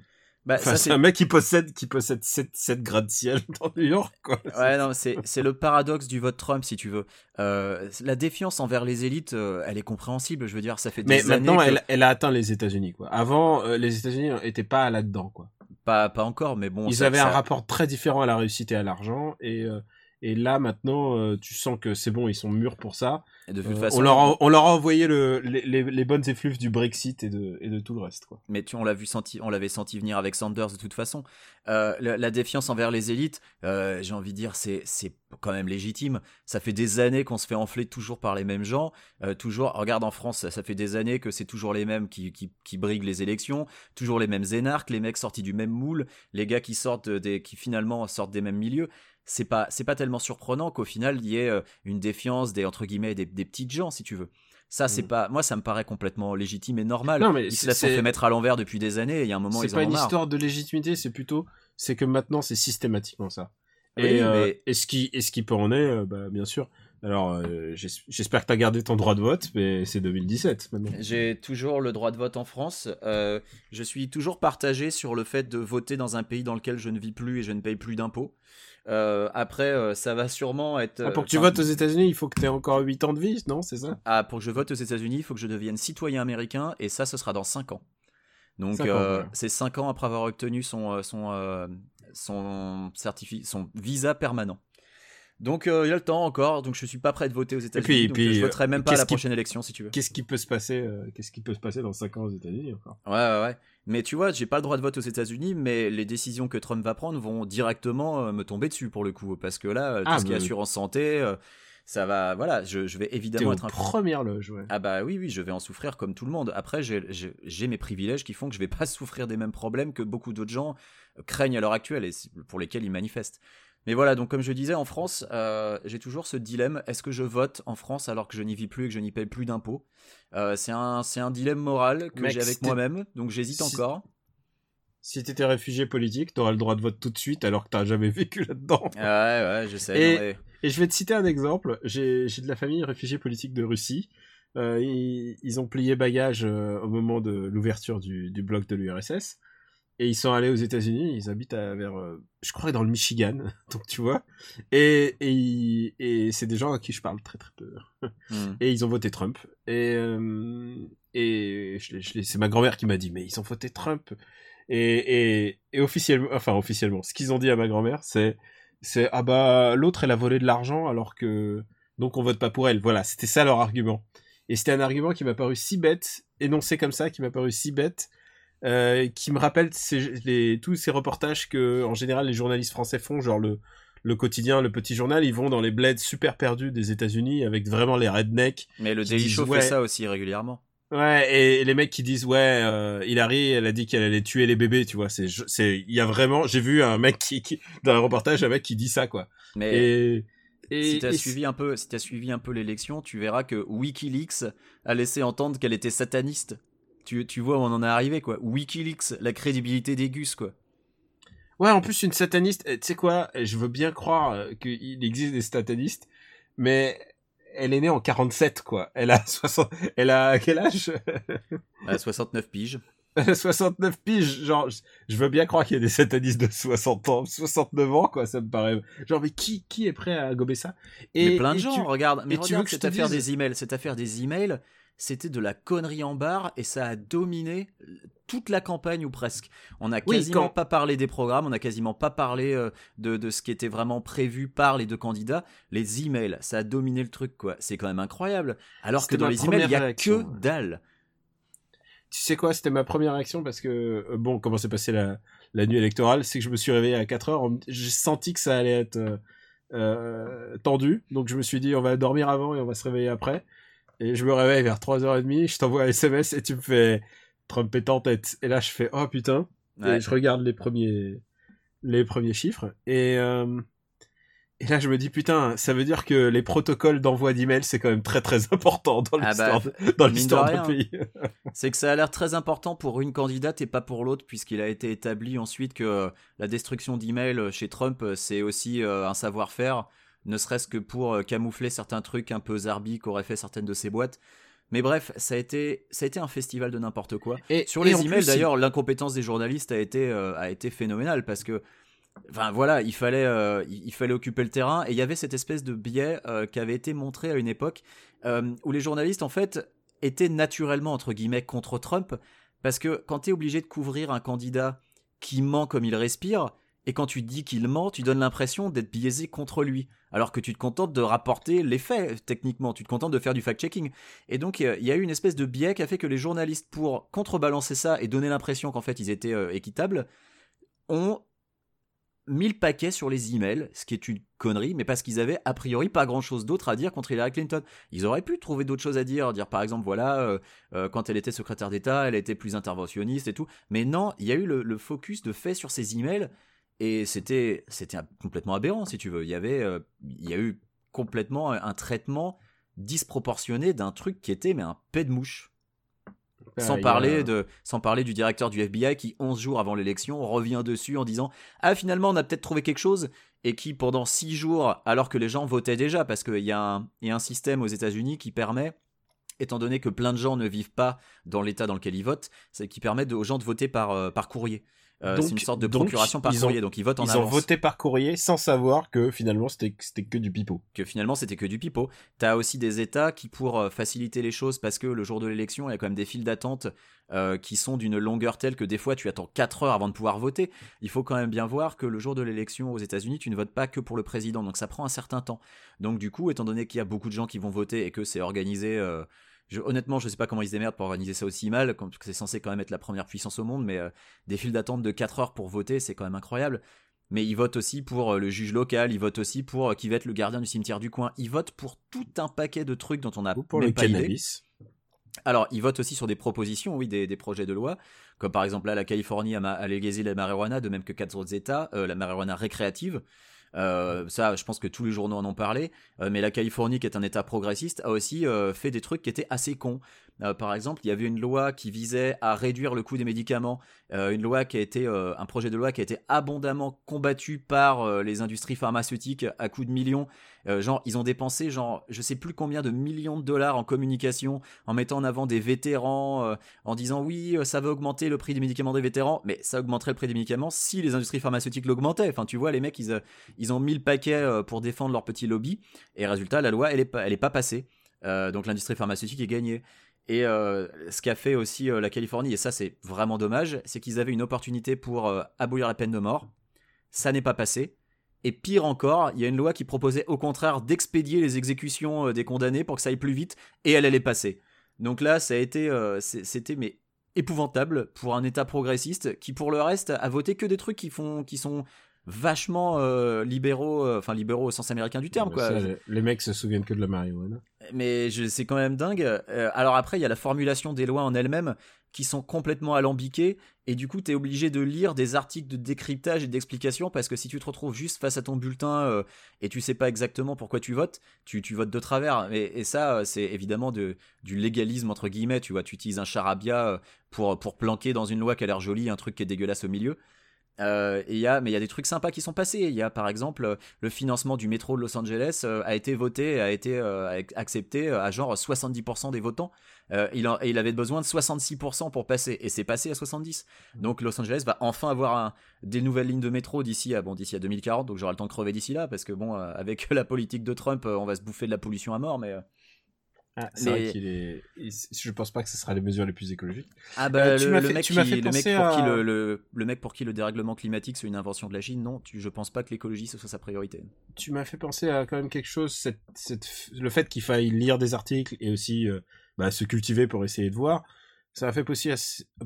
Bah, enfin, c'est un mec qui possède qui possède 7 7 gratte-ciel dans New York quoi. Ouais, non, c'est le paradoxe du vote Trump, si tu veux. Euh, la défiance envers les élites, euh, elle est compréhensible. Je veux dire, ça fait des Mais maintenant, que- elle, elle a atteint les États-Unis, quoi. Avant, euh, les États-Unis étaient pas là-dedans, quoi. pas pas encore, mais bon. Ils ça- avaient ça- un rapport très différent à la réussite et à l'argent et et là maintenant euh, tu sens que c'est bon ils sont mûrs pour ça de toute Euh, façon, on, leur a, on leur a envoyé le, les, les, les bonnes effluves du Brexit et de, et de tout le reste. Quoi. mais tu, on l'a vu senti, on l'avait senti venir avec Sanders de toute façon. Euh, la, la défiance envers les élites, euh, j'ai envie de dire, c'est c'est quand même légitime. Ça fait des années qu'on se fait enfler toujours par les mêmes gens. Euh, toujours, regarde en France, ça, ça fait des années que c'est toujours les mêmes qui, qui, qui briguent les élections, toujours les mêmes énarques, les mecs sortis du même moule, les gars qui sortent des, qui finalement sortent des mêmes milieux. C'est pas, c'est pas tellement surprenant qu'au final il y ait euh, une défiance des entre guillemets des, des petites gens, si tu veux. Ça, c'est Mhm. pas, moi, ça me paraît complètement légitime et normal. Non, mais ils se c'est- la sont c'est- fait mettre à l'envers depuis des années il y a un moment C'est ils pas en une ont marre. histoire de légitimité, c'est plutôt c'est que maintenant c'est systématiquement ça. Oui, et, euh, mais- et ce qui et ce qui peut en est, euh, bah, bien sûr. Alors euh, j'es- j'espère que t'as gardé ton droit de vote, mais c'est 2017 maintenant. J'ai toujours le droit de vote en France. Euh, je suis toujours partagé sur le fait de voter dans un pays dans lequel je ne vis plus et je ne paye plus d'impôts. Euh, après, euh, ça va sûrement être. Ah, pour que tu enfin, votes aux États-Unis, il faut que t'aies encore 8 ans de vie, non C'est ça? Ah, pour que je vote aux États-Unis, il faut que je devienne citoyen américain et ça, ce sera dans 5 ans. Donc, euh, c'est 5 ans après avoir obtenu son, euh, son, euh, son, certifi- son visa permanent. Donc, euh, il y a le temps encore. Donc, je suis pas prêt de voter aux États-Unis. puis- donc, puis, euh, je voterai même pas à la qui- prochaine élection si tu veux. Qu'est-ce qui peut se passer euh, Qu'est-ce qui peut se passer dans 5 ans aux États-Unis encore? Ouais, ouais, ouais. Mais tu vois, j'ai pas le droit de vote aux États-Unis, mais les décisions que Trump va prendre vont directement euh, me tomber dessus pour le coup. Parce que là, euh, tout Ah, ce qui est assurance santé, euh, ça va. Voilà, je, je vais évidemment être un. premières loges, ouais. Ah bah oui, oui, je vais en souffrir comme tout le monde. Après, j'ai- mes privilèges qui font que je vais pas <laughs> souffrir des mêmes problèmes que beaucoup d'autres gens euh, craignent à l'heure actuelle et pour lesquels ils manifestent. Mais voilà, donc comme je disais, en France, euh, j'ai toujours ce dilemme est-ce que je vote en France alors que je n'y vis plus et que je n'y paye plus d'impôts? Euh, C'est un, c'est un dilemme moral que Mec, j'ai avec moi-même, donc j'hésite Si- encore. Si t'étais réfugié politique, t'auras le droit de vote tout de suite alors que t'as jamais vécu là-dedans. Ouais, ouais, je sais. Et- je vais te citer un exemple. J'ai j'ai de la famille réfugiée politique de Russie. Euh, ils, ils ont plié bagage au moment de l'ouverture du, du bloc de l'URSS. Et ils sont allés aux États-Unis. Ils habitent à, vers, euh, je crois, dans le Michigan. <laughs> Donc tu vois. Et, et, c'est des gens à qui je parle très très peu. Hmm. <laughs> Et ils ont voté Trump. Et, euh, et je je c'est ma grand-mère qui m'a dit, mais ils ont voté Trump. Et, et, et officiellement, enfin officiellement, ce qu'ils ont dit à ma grand-mère, c'est, c'est ah bah l'autre elle a volé de l'argent alors que donc on vote pas pour elle. Voilà, c'était ça leur argument. Et c'était un argument qui m'a paru si bête, énoncé comme ça, qui m'a paru si bête, euh, qui me rappelle ces, les, tous ces reportages que en général les journalistes français font, genre le le quotidien, le petit journal, ils vont dans les bleds super perdus des États-Unis avec vraiment les rednecks. Mais le Daily Show ouais. fait ça aussi régulièrement. Ouais, et les mecs qui disent ouais, euh, Hillary, elle a dit qu'elle allait tuer les bébés, tu vois. C'est, c'est, il y a vraiment, j'ai vu un mec qui, qui, dans un reportage, un mec qui dit ça, quoi. Mais Et, et, si t'as suivi un peu, si t'as suivi un peu l'élection, tu verras que WikiLeaks a laissé entendre qu'elle était sataniste. Tu, tu vois où on en est arrivé, quoi. WikiLeaks, la crédibilité des gus, quoi. Ouais, en plus, une sataniste, eh, tu sais quoi, je veux bien croire euh, qu'il existe des satanistes, mais elle est née en 47, quoi. Elle a 60, elle a quel âge? À 69 piges. Elle a 69 <laughs> piges, genre, je- veux bien croire qu'il y a des satanistes de 60 ans, 69 ans, quoi, ça me paraît, genre, mais qui, qui est prêt à gober ça? mais plein de et gens, tu- regarde. Mais et tu regarde veux que je cette te affaire dise- des emails. Cette affaire des emails, c'était de la connerie en barre et ça a dominé toute la campagne ou presque. On n'a Oui, quasiment quand- pas parlé des programmes, on n'a quasiment pas parlé euh, de, de ce qui était vraiment prévu par les deux candidats. Les emails, ça a dominé le truc, quoi. C'est quand même incroyable. Alors que dans les emails, il y a réaction, que dalle. Tu sais quoi, c'était ma première réaction parce que, euh, bon, comment s'est passée la, la nuit électorale, c'est que je me suis réveillé à 4 heures, j'ai senti que ça allait être euh, tendu, donc je me suis dit, on va dormir avant et on va se réveiller après. Et je me réveille vers 3h30, je t'envoie un SMS et tu me fais Trump est en tête. Et là, je fais, oh putain, Ouais. et je regarde les premiers, les premiers chiffres, et, euh, et là, je me dis, putain, ça veut dire que les protocoles d'envoi d'email, c'est quand même très très important dans Ah bah, l'histoire de- l'histoire pays. C'est que ça a l'air très important pour une candidate et pas pour l'autre, puisqu'il a été établi ensuite que euh, la destruction d'emails chez Trump, euh, c'est aussi euh, un savoir-faire, ne serait-ce que pour euh, camoufler certains trucs un peu zarbi qu'auraient fait certaines de ses boîtes. Mais bref, ça a été, ça a été un festival de n'importe quoi. Et, Sur et les en emails, d'ailleurs, l'incompétence des journalistes a été, euh, a été phénoménale parce que, enfin voilà, il fallait, euh, il fallait occuper le terrain et il y avait cette espèce de biais euh, qui avait été montré à une époque où les journalistes, en fait, étaient naturellement, entre guillemets, contre Trump parce que quand tu es obligé de couvrir un candidat qui ment comme il respire, Et quand tu dis qu'il ment, tu donnes l'impression d'être biaisé contre lui. Alors que tu te contentes de rapporter les faits, techniquement. Tu te contentes de faire du fact-checking. Et donc, il y a eu une espèce de biais qui a fait que les journalistes, pour contrebalancer ça et donner l'impression qu'en fait ils étaient euh, équitables, ont mis le paquet sur les emails, ce qui est une connerie, mais parce qu'ils avaient a priori pas grand chose d'autre à dire contre Hillary Clinton. Ils auraient pu trouver d'autres choses à dire, dire par exemple, voilà, euh, euh, quand elle était secrétaire d'État, elle était plus interventionniste et tout. Mais non, il y a eu le, focus de fait sur ces emails et c'était c'était complètement aberrant si tu veux. Il y avait euh, il y a eu complètement un traitement disproportionné d'un truc qui était mais un pet de mouche. Sans, parler de, sans parler du directeur du FBI qui, 11 jours avant l'élection, revient dessus en disant Ah, finalement, on a peut-être trouvé quelque chose. Et qui, pendant 6 jours, alors que les gens votaient déjà, parce qu'il y, a un, y a un système aux États-Unis qui permet étant donné que plein de gens ne vivent pas dans l'état dans lequel ils votent, c'est qui permet aux gens de voter par, euh, par courrier. Euh, c'est une sorte de procuration par courrier, donc ils votent en ils ont voté par courrier sans savoir que finalement c'était que du pipeau. Que finalement c'était que du pipeau. T'as aussi des États qui, pour euh, faciliter les choses, parce que le jour de l'élection, il y a quand même des files d'attente euh, qui sont d'une longueur telle que des fois tu attends 4 heures avant de pouvoir voter. Il faut quand même bien voir que le jour de l'élection aux États-Unis, tu ne votes pas que pour le président, donc ça prend un certain temps. Donc du coup, étant donné qu'il y a beaucoup de gens qui vont voter et que c'est organisé honnêtement, je sais pas comment ils se démerdent pour organiser ça aussi mal, parce que c'est censé quand même être la première puissance au monde, mais euh, des files d'attente de 4 heures pour voter, c'est quand même incroyable. Mais ils votent aussi pour euh, le juge local, ils votent aussi pour euh, qui va être le gardien du cimetière du coin, ils votent pour tout un paquet de trucs dont on a pour le cannabis. Alors, ils votent aussi sur des propositions, oui, des, projets de loi, comme par exemple là, la Californie a, a légalisé la marijuana, de même que quatre autres États, la marijuana récréative. Euh, ça, je pense que tous les journaux en ont parlé. Euh, mais la Californie, qui est un État progressiste, a aussi euh, fait des trucs qui étaient assez cons. Par exemple, il y avait une loi qui visait à réduire le coût des médicaments, une loi qui a été un projet de loi qui a été abondamment combattu par les industries pharmaceutiques à coups de millions. genre, ils ont dépensé genre, je sais plus combien de millions de dollars en communication, en mettant en avant des vétérans, en disant oui, ça va augmenter le prix des médicaments des vétérans, mais ça augmenterait le prix des médicaments si les industries pharmaceutiques l'augmentaient. Enfin, tu vois, les mecs, ils, ils ont mis le paquet euh, pour défendre leur petit lobby, et résultat, la loi, elle est pas, pas passée. Euh, donc l'industrie pharmaceutique est gagnée. Et euh, ce qu'a fait aussi la Californie, et ça c'est vraiment dommage, c'est qu'ils avaient une opportunité pour abolir la peine de mort. Ça n'est pas passé. Et pire encore, il y a une loi qui proposait au contraire d'expédier les exécutions des condamnés pour que ça aille plus vite, et elle allait passer. Donc là, ça a été, c'était mais épouvantable pour un État progressiste qui, pour le reste, a voté que des trucs qui font, qui sont vachement euh, libéraux, euh, enfin libéraux au sens américain du terme. quoi. les, mecs se souviennent que de la marijuana. Mais c'est quand même dingue. Euh, alors après, il y a la formulation des lois en elles-mêmes qui sont complètement alambiquées et du coup, tu es obligé de lire des articles de décryptage et d'explication parce que si tu te retrouves juste face à ton bulletin et tu sais pas exactement pourquoi tu votes, tu, votes de travers. Et, et ça, c'est évidemment de, du légalisme entre guillemets. Tu vois, tu utilises un charabia pour, pour planquer dans une loi qui a l'air jolie un truc qui est dégueulasse au milieu. Euh, et y a, mais il y a des trucs sympas qui sont passés. Il y a par exemple euh, le financement du métro de Los Angeles euh, a été voté, a été accepté à genre 70% des votants. il, il avait besoin de 66% pour passer et c'est passé à 70. Donc Los Angeles va enfin avoir des nouvelles lignes de métro d'ici à bon à 2040. Donc j'aurai le temps de crever d'ici là parce que bon avec <laughs> la politique de Trump on va se bouffer de la pollution à mort mais ah, c'est vrai qu'il est. Je pense pas que ce sera les mesures les plus écologiques. Ah bah euh, le, mec, qui, le, mec pour qui le, le, mec pour qui le dérèglement climatique c'est une invention de la Chine, non, tu, je pense pas que l'écologie ce soit sa priorité. Tu m'as fait penser à quand même quelque chose, cette, cette, le fait qu'il faille lire des articles et aussi euh, bah, se cultiver pour essayer de voir. Ça m'a fait aussi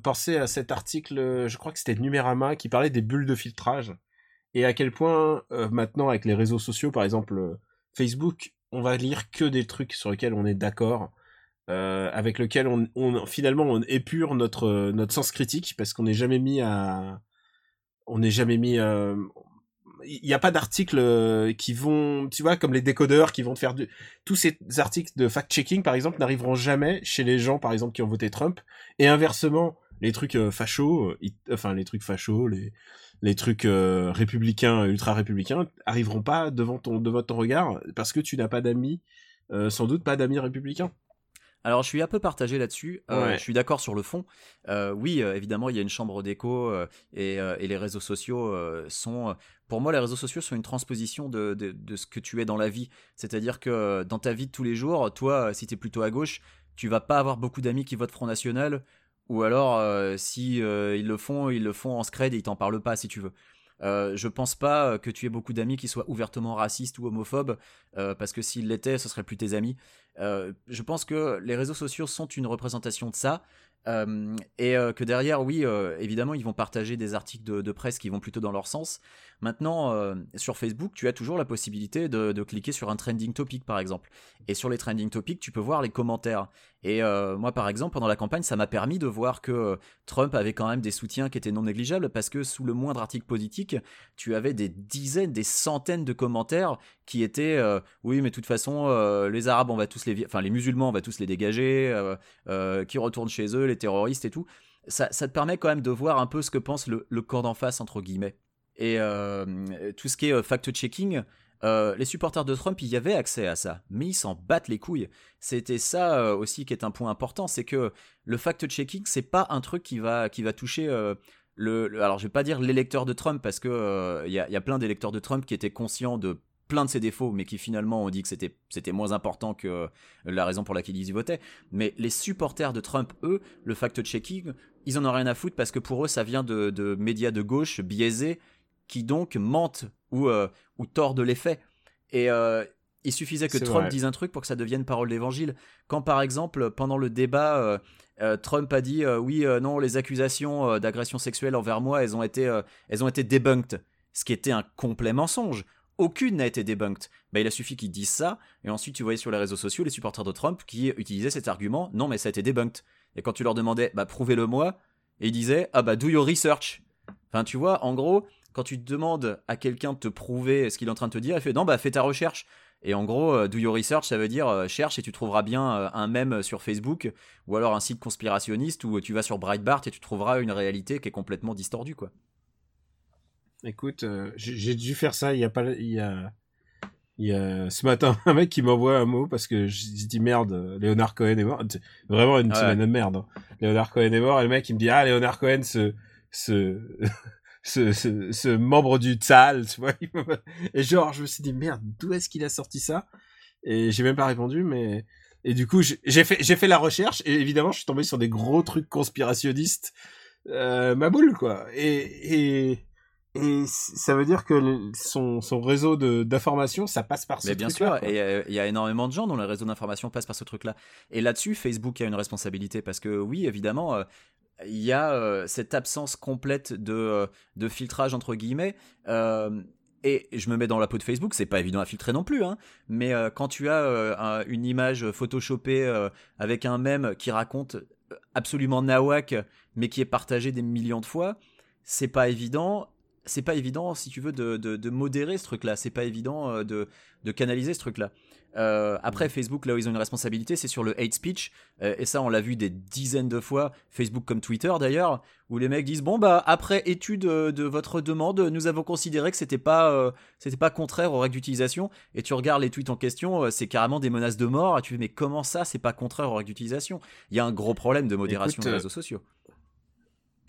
penser à cet article, je crois que c'était Numérama, qui parlait des bulles de filtrage et à quel point euh, maintenant avec les réseaux sociaux, par exemple Facebook, on va lire que des trucs sur lesquels on est d'accord, euh, avec lesquels on, finalement on épure notre notre sens critique parce qu'on n'est jamais mis à, on n'est jamais mis. Euh, il n'y a pas d'articles euh, qui vont, tu vois, comme les décodeurs qui vont te faire tous ces articles de fact-checking, par exemple, n'arriveront jamais chez les gens, par exemple, qui ont voté Trump, et inversement, les trucs fachos, enfin les trucs fachos, les les trucs euh, républicains, ultra républicains, arriveront pas devant ton, devant ton regard parce que tu n'as pas d'amis, euh, sans doute pas d'amis républicains. Alors je suis un peu partagé là-dessus. Euh, je suis d'accord sur le fond. oui, évidemment, il y a une chambre d'écho et, les réseaux sociaux sont, pour moi, les réseaux sociaux sont une transposition de, de, ce que tu es dans la vie. C'est-à-dire que dans ta vie de tous les jours, toi, si tu es plutôt à gauche, tu vas pas avoir beaucoup d'amis qui votent Front National ou alors, euh, si euh, ils le font, ils le font en scred et ils t'en parlent pas si tu veux. Euh, je pense pas que tu aies beaucoup d'amis qui soient ouvertement racistes ou homophobes, parce que s'ils l'étaient, ce seraient plus tes amis. je pense que les réseaux sociaux sont une représentation de ça. et que derrière, oui, évidemment, ils vont partager des articles de, de, presse qui vont plutôt dans leur sens. Maintenant, sur Facebook, tu as toujours la possibilité de, de, cliquer sur un trending topic, par exemple. Et sur les trending topics, tu peux voir les commentaires. Et moi, par exemple, pendant la campagne, ça m'a permis de voir que Trump avait quand même des soutiens qui étaient non négligeables, parce que sous le moindre article politique, tu avais des dizaines, des centaines de commentaires qui étaient oui, mais de toute façon, les Arabes, on va tous les, enfin les musulmans, on va tous les dégager, qui retournent chez eux, les terroristes et tout. Ça, ça, te permet quand même de voir un peu ce que pense le, le camp d'en face entre guillemets. Et tout ce qui est fact-checking, euh, les supporters de Trump, il y avait accès à ça, mais ils s'en battent les couilles. C'était ça euh, aussi qui est un point important, c'est que le fact-checking, c'est pas un truc qui va, qui va toucher euh, le, Alors, je vais pas dire l'électeur de Trump, parce que il y, a plein d'électeurs de Trump qui étaient conscients de plein de ses défauts, mais qui finalement ont dit que c'était, c'était moins important que la raison pour laquelle ils y votaient. Mais les supporters de Trump, eux, le fact-checking, ils en ont rien à foutre parce que pour eux, ça vient de, de médias de gauche biaisés qui donc mentent ou, euh, ou tordent les faits. Et euh, il suffisait que Trump dise un truc pour que ça devienne parole d'évangile. Quand par exemple, pendant le débat, euh, Trump a dit oui, non, les accusations d'agression sexuelle envers moi, elles ont été, elles ont été debunked, ce qui était un complet mensonge. Aucune n'a été debunked. Bah, il a suffi qu'ils disent ça, et ensuite tu voyais sur les réseaux sociaux les supporters de Trump qui utilisaient cet argument non, mais ça a été debunked. Et quand tu leur demandais bah, prouvez-le moi, et ils disaient ah bah do your research. Enfin, tu vois, en gros, quand tu demandes à quelqu'un de te prouver ce qu'il est en train de te dire, il fait non, bah fais ta recherche. Et en gros, euh, do your research, ça veut dire euh, cherche et tu trouveras bien euh, un mème sur Facebook ou alors un site conspirationniste où tu vas sur Breitbart et tu trouveras une réalité qui est complètement distordue, quoi. Écoute, j'ai dû faire ça il y a pas il y a il y a ce matin <laughs> un mec qui m'envoie un mot parce que j'ai dit merde, Léonard Cohen est mort. <laughs> Vraiment une semaine de merde. Hein. Léonard Cohen est mort et le mec il me dit ah Léonard Cohen se se <laughs> ce, ce, membre du TSAL, tu vois. <laughs> Et genre, je me suis dit, merde, d'où est-ce qu'il a sorti ça? Et j'ai même pas répondu, mais... Et du coup, j'ai fait, j'ai fait la recherche, et évidemment, je suis tombé sur des gros trucs conspirationnistes, euh, ma boule, quoi. Et, et, et ça veut dire que son, son réseau d'information, ça passe par ce Mais bien sûr, et il y a énormément de gens dont le réseau d'information passe par ce truc-là. Et là-dessus, Facebook a une responsabilité, parce que oui, évidemment, euh, il y a euh, cette absence complète de, euh, filtrage entre guillemets. Euh, et je me mets dans la peau de Facebook, c'est pas évident à filtrer non plus, hein, mais quand tu as une image photoshopée avec un mème qui raconte absolument nawak, mais qui est partagé des millions de fois, c'est pas évident. C'est pas évident, si tu veux, de, de, de modérer ce truc-là. C'est pas évident de, de canaliser ce truc-là. Euh, après, mm. Facebook, là où ils ont une responsabilité, c'est sur le hate speech. Euh, et ça, on l'a vu des dizaines de fois, Facebook comme Twitter d'ailleurs, où les mecs disent Bon, bah, après étude euh, de votre demande, nous avons considéré que c'était pas, c'était pas contraire aux règles d'utilisation. Et tu regardes les tweets en question, c'est carrément des menaces de mort. Et tu fais Mais comment ça, c'est pas contraire aux règles d'utilisation? Il y a un gros problème de modération des réseaux sociaux.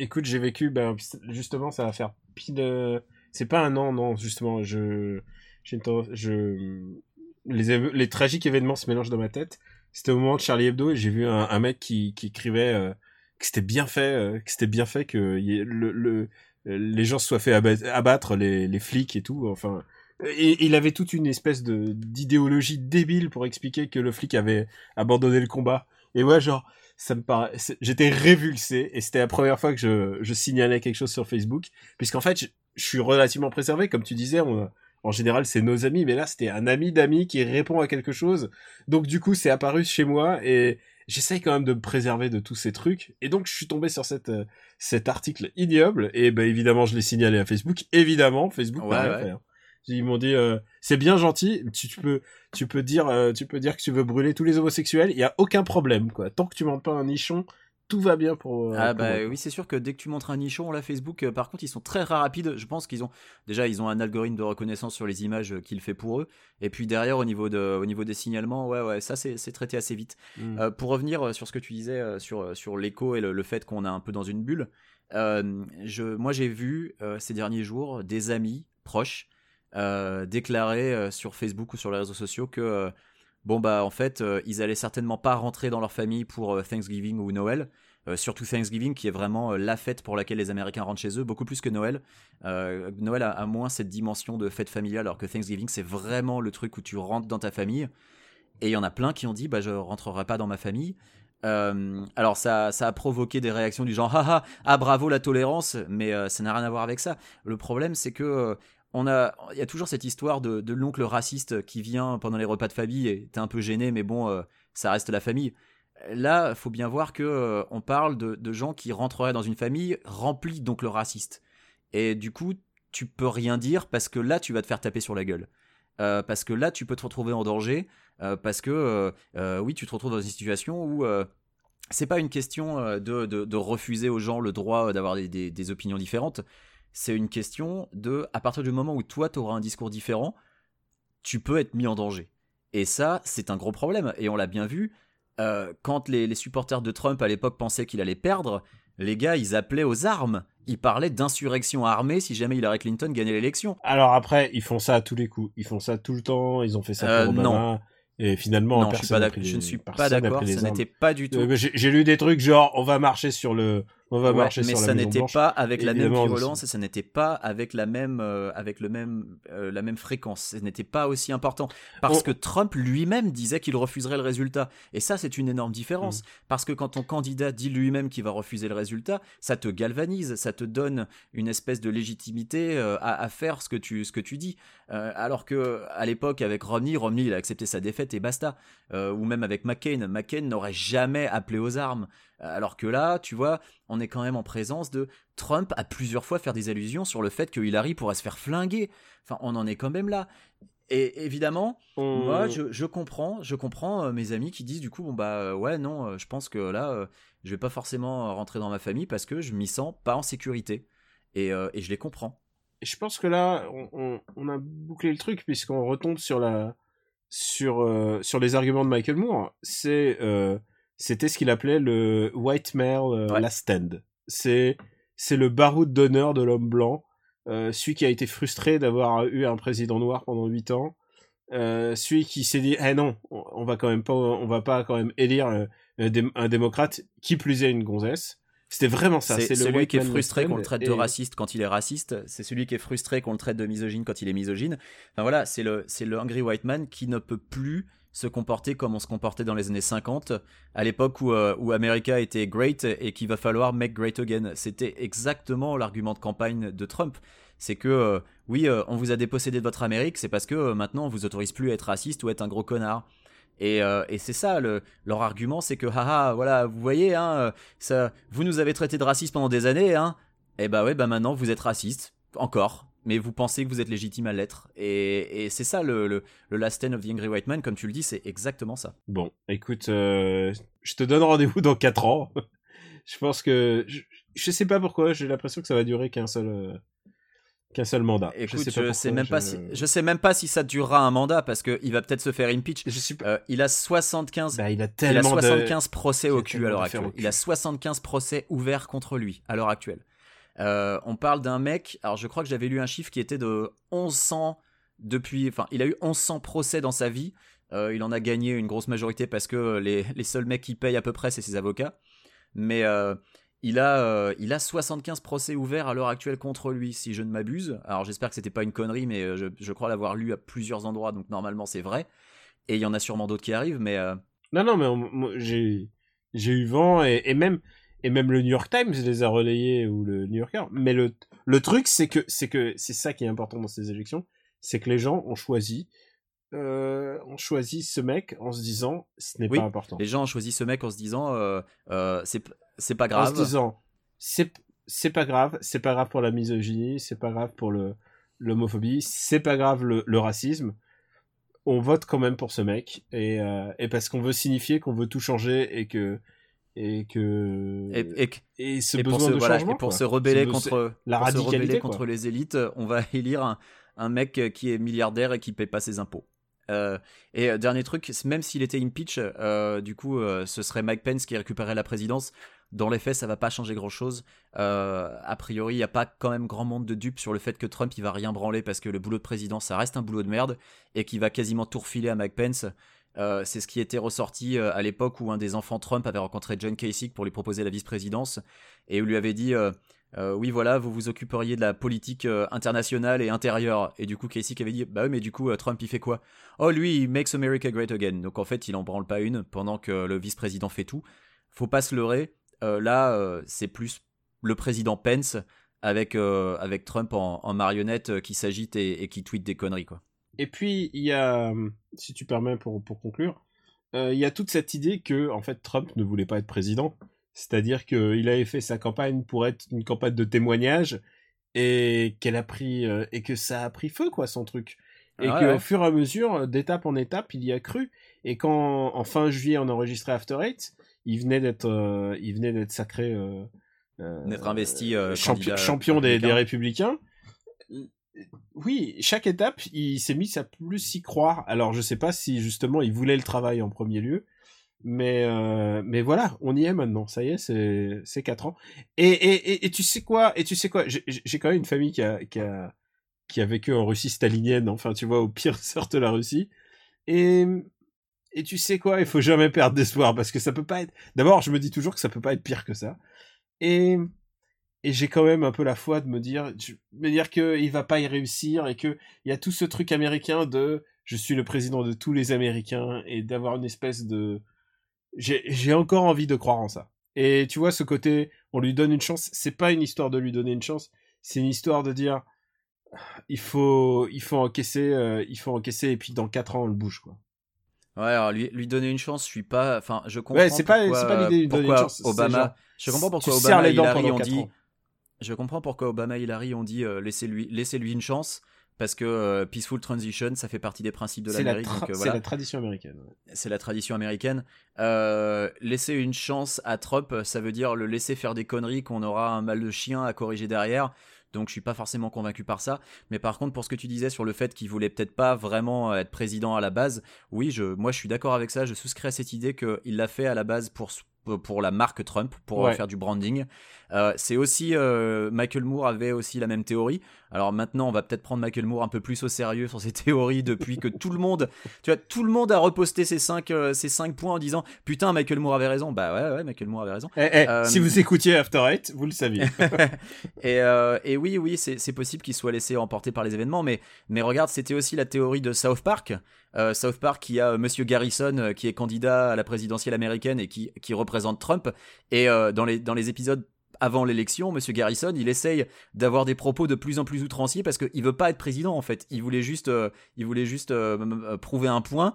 Écoute, j'ai vécu, ben, justement, ça va faire pile. C'est pas un an, non, justement. Je. Je les, les tragiques événements se mélangent dans ma tête. C'était au moment de Charlie Hebdo et j'ai vu un, mec qui, qui écrivait euh, que c'était bien fait, euh, que c'était bien fait que le, le, les gens se soient fait abattre, les, les flics et tout. Enfin, et il avait toute une espèce d'idéologie débile pour expliquer que le flic avait abandonné le combat. Et ouais, genre, ça me paraît, j'étais révulsé et c'était la première fois que je, je signalais quelque chose sur Facebook, puisqu'en fait, je, je, suis relativement préservé, comme tu disais, on, en général, c'est nos amis, mais là, c'était un ami d'amis qui répond à quelque chose. Donc, du coup, c'est apparu chez moi et j'essaye quand même de me préserver de tous ces trucs. Et donc, je suis tombé sur cette, euh, cet article ignoble et ben évidemment, je l'ai signalé à Facebook. Évidemment, Facebook n'a rien fait. Ils m'ont dit euh, c'est bien gentil, tu, peux tu peux dire euh, tu peux dire que tu veux brûler tous les homosexuels, il y a aucun problème quoi. Tant que tu montes pas un nichon, tout va bien pour. Euh, ah bah oui, c'est sûr que dès que tu montres un nichon, là, Facebook, par contre, ils sont très rapides. Je pense qu'ils ont déjà, ils ont un algorithme de reconnaissance sur les images qu'il fait pour eux. Et puis derrière, au niveau de, au niveau des signalements, ouais, ouais, ça c'est traité assez vite. Mm. pour revenir sur ce que tu disais sur sur l'écho et le, fait qu'on est un peu dans une bulle, je, moi j'ai vu ces derniers jours des amis proches déclarer sur Facebook ou sur les réseaux sociaux que bon bah en fait ils allaient certainement pas rentrer dans leur famille pour Thanksgiving ou Noël euh, surtout Thanksgiving, qui est vraiment euh, la fête pour laquelle les Américains rentrent chez eux, beaucoup plus que Noël. Euh, Noël a, moins cette dimension de fête familiale, alors que Thanksgiving, c'est vraiment le truc où tu rentres dans ta famille. Et il y en a plein qui ont dit, bah, je rentrerai pas dans ma famille. Euh, alors ça, ça a provoqué des réactions du genre, ah, ah, ah bravo la tolérance, mais euh, ça n'a rien à voir avec ça. Le problème, c'est que euh, on a, il y a toujours cette histoire de, l'oncle raciste qui vient pendant les repas de famille et t'es un peu gêné, mais bon, euh, ça reste la famille. Là, faut bien voir que euh, on parle de, gens qui rentreraient dans une famille remplie d'oncles racistes. Et du coup, tu peux rien dire parce que là, tu vas te faire taper sur la gueule. Euh, parce que là, tu peux te retrouver en danger. parce que, oui, tu te retrouves dans une situation où c'est pas une question de, refuser aux gens le droit d'avoir des opinions différentes. C'est une question de, à partir du moment où toi, tu auras un discours différent, tu peux être mis en danger. Et ça, c'est un gros problème. Et on l'a bien vu, euh, quand les, les supporters de Trump à l'époque pensaient qu'il allait perdre, les gars, ils appelaient aux armes. Ils parlaient d'insurrection armée si jamais Hillary Clinton gagnait l'élection. Alors après, ils font ça à tous les coups. Ils font ça tout le temps. Ils ont fait ça Euh, pour Obama. Et finalement, non, je, suis personne pas pris je ne les- suis pas personne d'accord. les Ça n'était pas du tout. Euh, j'ai lu des trucs genre on va marcher sur le, on va Ouais, marcher mais sur ça n'était pas avec la même violence et ça n'était pas avec la même euh, avec le même euh, la même fréquence. Ce n'était pas aussi important parce On- que Trump lui-même disait qu'il refuserait le résultat. Et ça, c'est une énorme différence Mm. parce que quand ton candidat dit lui-même qu'il va refuser le résultat, ça te galvanise, ça te donne une espèce de légitimité euh, à, à faire ce que tu ce que tu dis. Euh, alors que à l'époque avec Romney, Romney il a accepté sa défaite et basta. Euh, ou même avec McCain, McCain n'aurait jamais appelé aux armes. Alors que là, tu vois, on est quand même en présence de Trump à plusieurs fois faire des allusions sur le fait que Hillary pourrait se faire flinguer. Enfin, on en est quand même là. Et évidemment, On- moi, je, je comprends, je comprends euh, mes amis qui disent du coup, bon bah euh, ouais, non, euh, je pense que là, je vais pas forcément rentrer dans ma famille parce que je m'y sens pas en sécurité. Et, et je les comprends. je pense que là, on, on, on a bouclé le truc puisqu'on retombe sur la, sur, sur les arguments de Michael Moore. C'est, c'était ce qu'il appelait le white male euh, Ouais. last stand. C'est, c'est le baroud d'honneur de l'homme blanc, euh, celui qui a été frustré d'avoir eu un président noir pendant huit ans, euh, celui qui s'est dit, eh non, on on va quand même pas, on va pas quand même élire un, dé- un démocrate, qui plus est une gonzesse. C'était vraiment ça. C'est le celui qui est frustré qu'on le traite et- de raciste quand il est raciste. C'est celui qui est frustré qu'on le traite de misogyne quand il est misogyne. Enfin voilà, c'est le, c'est le Hungry White Man qui ne peut plus se comporter comme on se comportait dans les années 50, à l'époque où, euh, était great et qu'il va falloir make great again. C'était exactement l'argument de campagne de Trump. C'est que, euh, oui, euh, on vous a dépossédé de votre Amérique, c'est parce que euh, maintenant on vous autorise plus à être raciste ou à être un gros connard. Et, et c'est ça, le, leur argument, c'est que, haha, voilà, vous voyez, hein, ça, vous nous avez traité de racistes pendant des années, hein. Et bah ouais, bah maintenant vous êtes raciste, encore. Mais vous pensez que vous êtes légitime à l'être. Et, et c'est ça le, le, le Last Stand of the Angry White Man, comme tu le dis, c'est exactement ça. Bon, écoute, euh, je te donne rendez-vous dans 4 ans. <laughs> je pense que je, je sais pas pourquoi, j'ai l'impression que ça va durer qu'un seul euh, qu'un seul mandat. Écoute, je sais sais, pas pourquoi, même pas si, je sais même pas si ça durera un mandat parce que il va peut-être se faire impeach. je suis pas. Euh, il a 75 Bah, il a Il a tellement de 75 procès au cul à l'heure tellement actuelle. Il a 75 procès ouverts contre lui à l'heure actuelle. Euh, on parle d'un mec, alors je crois que j'avais lu un chiffre qui était de 1100 depuis, enfin il a eu 1100 procès dans sa vie. Euh, il en a gagné une grosse majorité parce que les, les seuls mecs qui payent à peu près c'est ses avocats. Mais euh, il, a, il a 75 procès ouverts à l'heure actuelle contre lui si je ne m'abuse. Alors j'espère que c'était pas une connerie mais je, je crois l'avoir lu à plusieurs endroits donc normalement c'est vrai. Et il y en a sûrement d'autres qui arrivent mais... Non, non, mais j'ai eu vent et même et même le New York Times les a relayés ou le New Yorker. Mais le le truc c'est que c'est que c'est ça qui est important dans ces élections, c'est que les gens ont choisi euh, ont choisi ce mec en se disant ce n'est Oui, pas important. Les gens ont choisi ce mec en se disant euh, euh, c'est pas en grave. se disant c'est c'est pas grave, c'est pas grave pour la misogynie, c'est pas grave pour le l'homophobie, c'est pas grave le, le racisme. On vote quand même pour ce mec et, euh, et parce qu'on veut signifier qu'on veut tout changer et que et que Et, et, que- et ce et pour, se, de voilà, changement et pour quoi. se rebeller contre, la pour se radicalité, rebeller contre les élites, on va <laughs> élire un, un mec qui est milliardaire et qui paie pas ses impôts. Euh, et euh, dernier truc, même s'il était impeach, euh, du coup, euh, ce serait Mike Pence qui récupérait la présidence. Dans les faits, ça va pas changer grand chose. a priori, il y a pas quand même grand monde de dupes sur le fait que Trump il va rien branler parce que le boulot de président, ça reste un boulot de merde et qu'il va quasiment tout refiler à Mike Pence. Euh, c'est ce qui était ressorti euh, à l'époque où un des enfants Trump avait rencontré John Kasich pour lui proposer la vice-présidence et lui avait dit euh, oui voilà vous vous occuperiez de la politique internationale et intérieure. Et du coup Kasich avait dit bah oui mais du coup Trump il fait quoi? Oh lui il makes America great again. Donc en fait il en branle pas une pendant que le vice-président fait tout. Faut pas se leurrer. Là c'est plus le président Pence avec avec Trump en, marionnette qui s'agite et, et qui tweet des conneries quoi et puis, il y a, si tu permets pour, pour conclure, euh, il y a toute cette idée que, en fait, Trump ne voulait pas être président. C'est-à-dire qu'il avait fait sa campagne pour être une campagne de témoignage et qu'elle a pris, euh, et que ça a pris feu, quoi, son truc. Et ah qu'au fur et à mesure, d'étape en étape, il y a cru. Et quand, en fin juillet, on enregistrait After Eight, il venait d'être, euh, il venait d'être sacré, d'être investi champion des, des républicains oui, chaque étape, il s'est mis à plus y croire. Alors, je sais pas si justement il voulait le travail en premier lieu, mais euh, mais voilà, on y est maintenant. Ça y est, c'est c'est quatre ans. Et, et, et, tu sais quoi Et tu sais quoi J'ai quand même une famille qui a qui a qui a vécu en Russie stalinienne. Enfin, tu vois, au pire <laughs> sort de la Russie. Et et tu sais quoi Il faut jamais perdre d'espoir parce que ça peut pas être. D'abord, je me dis toujours que ça peut pas être pire que ça. Et et j'ai quand même un peu la foi de me dire, me dire qu'il va pas y réussir et que il y a tout ce truc américain de je suis le président de tous les Américains et d'avoir une espèce de j'ai encore envie de croire en ça. Et tu vois ce côté, on lui donne une chance. C'est pas une histoire de lui donner une chance, c'est une histoire de dire il faut il faut encaisser euh, il faut encaisser et puis dans quatre ans on le bouge quoi. Ouais, alors lui, lui donner une chance, je suis pas. Enfin, je comprends. Ouais, c'est pas, l'idée de donner une chance. Obama. je comprends pourquoi Obama ont dit. Je comprends pourquoi Obama et Hillary ont dit euh, laissez-lui laissez -lui une chance parce que euh, peaceful transition, ça fait partie des principes de l'Amérique. Euh, c'est la tradition américaine. C'est la tradition américaine. laisser une chance à Trump, ça veut dire le laisser faire des conneries qu'on aura un mal de chien à corriger derrière. Donc je suis pas forcément convaincu par ça. Mais par contre, pour ce que tu disais sur le fait qu'il voulait peut-être pas vraiment être président à la base, oui, je, moi je suis d'accord avec ça. Je souscris à cette idée qu'il l'a fait à la base pour pour la marque Trump, pour faire du branding. Euh, c'est aussi euh, Michael Moore avait aussi la même théorie. Alors maintenant, on va peut-être prendre Michael Moore un peu plus au sérieux sur ses <laughs> théories depuis que tout le monde, tu vois, tout le monde a reposté ses 5 euh, cinq points en disant putain Michael Moore avait raison. Bah ouais ouais Michael Moore avait raison. Eh, eh, si vous écoutiez After Eight, vous le saviez. <laughs> et, et, oui oui c'est possible qu'il soit laissé emporter par les événements, mais mais regarde c'était aussi la théorie de South Park. South Park qui a Monsieur Garrison qui est candidat à la présidentielle américaine et qui, qui représente Trump et dans les dans les épisodes avant l'élection, Monsieur Garrison, il essaye d'avoir des propos de plus en plus outranciers parce qu'il veut pas être président en fait. Il voulait juste, euh, il voulait juste euh, euh, prouver un point.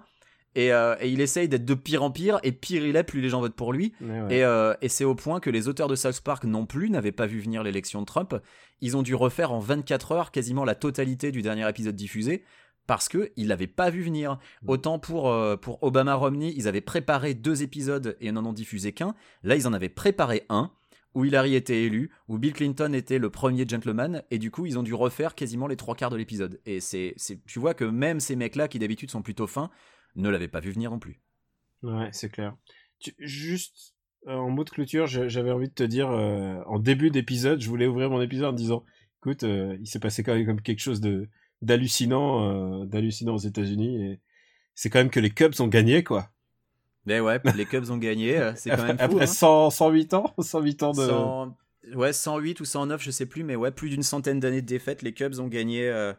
Et, il essaye d'être de pire en pire, et pire il est, plus les gens votent pour lui. Et, c'est au point que les auteurs de South Park non plus n'avaient pas vu venir l'élection de Trump. Ils ont dû refaire en 24 heures quasiment la totalité du dernier épisode diffusé parce qu'ils ne l'avaient pas vu venir. Autant pour, pour Obama Romney, ils avaient préparé deux épisodes et n'en ont diffusé qu'un. Là, ils en avaient préparé un où Hillary était élu, où Bill Clinton était le premier gentleman, et du coup ils ont dû refaire quasiment les trois quarts de l'épisode. Et c'est, tu vois que même ces mecs-là, qui d'habitude sont plutôt fins, ne l'avaient pas vu venir non plus. Ouais, c'est clair. juste euh, en mot de clôture, j'avais envie de te dire, euh, en début d'épisode, je voulais ouvrir mon épisode en disant, écoute, euh, il s'est passé quand même comme quelque chose de d'hallucinant, d'hallucinant aux États-Unis, et c'est quand même que les Cubs ont gagné, quoi. Mais ouais, les Cubs ont gagné, euh, c'est quand même <laughs> fou. Après 108 hein. ans <laughs> 108 ans de... Ouais, 108 ou 109, je sais plus, mais ouais, plus d'une centaine d'années de défaites, les Cubs ont gagné euh,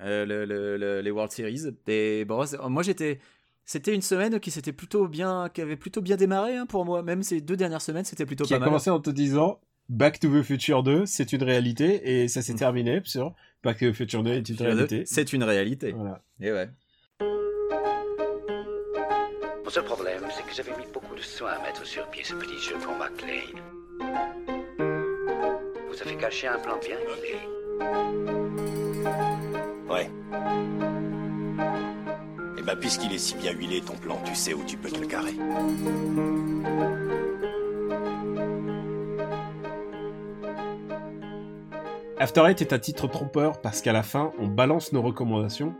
euh, le, les World Series. Et bon, moi j'étais... C'était une semaine qui s'était plutôt bien, qui avait plutôt bien démarré hein, pour moi. Même ces deux dernières semaines, c'était plutôt pas mal. Qui a commencé en te disant Back to the Future 2, c'est une réalité, et ça s'est mm. terminé sur Back to the Future 2 est une réalité. C'est une réalité. Voilà. Et ouais. Mon seul problème, c'est que j'avais mis beaucoup de soin à mettre sur pied ce petit jeu pour McLean. Vous avez caché un plan bien huilé. Ouais. Et eh bah, ben, puisqu'il est si bien huilé, ton plan, tu sais où tu peux te le carrer. After Eight est un titre trompeur parce qu'à la fin, on balance nos recommandations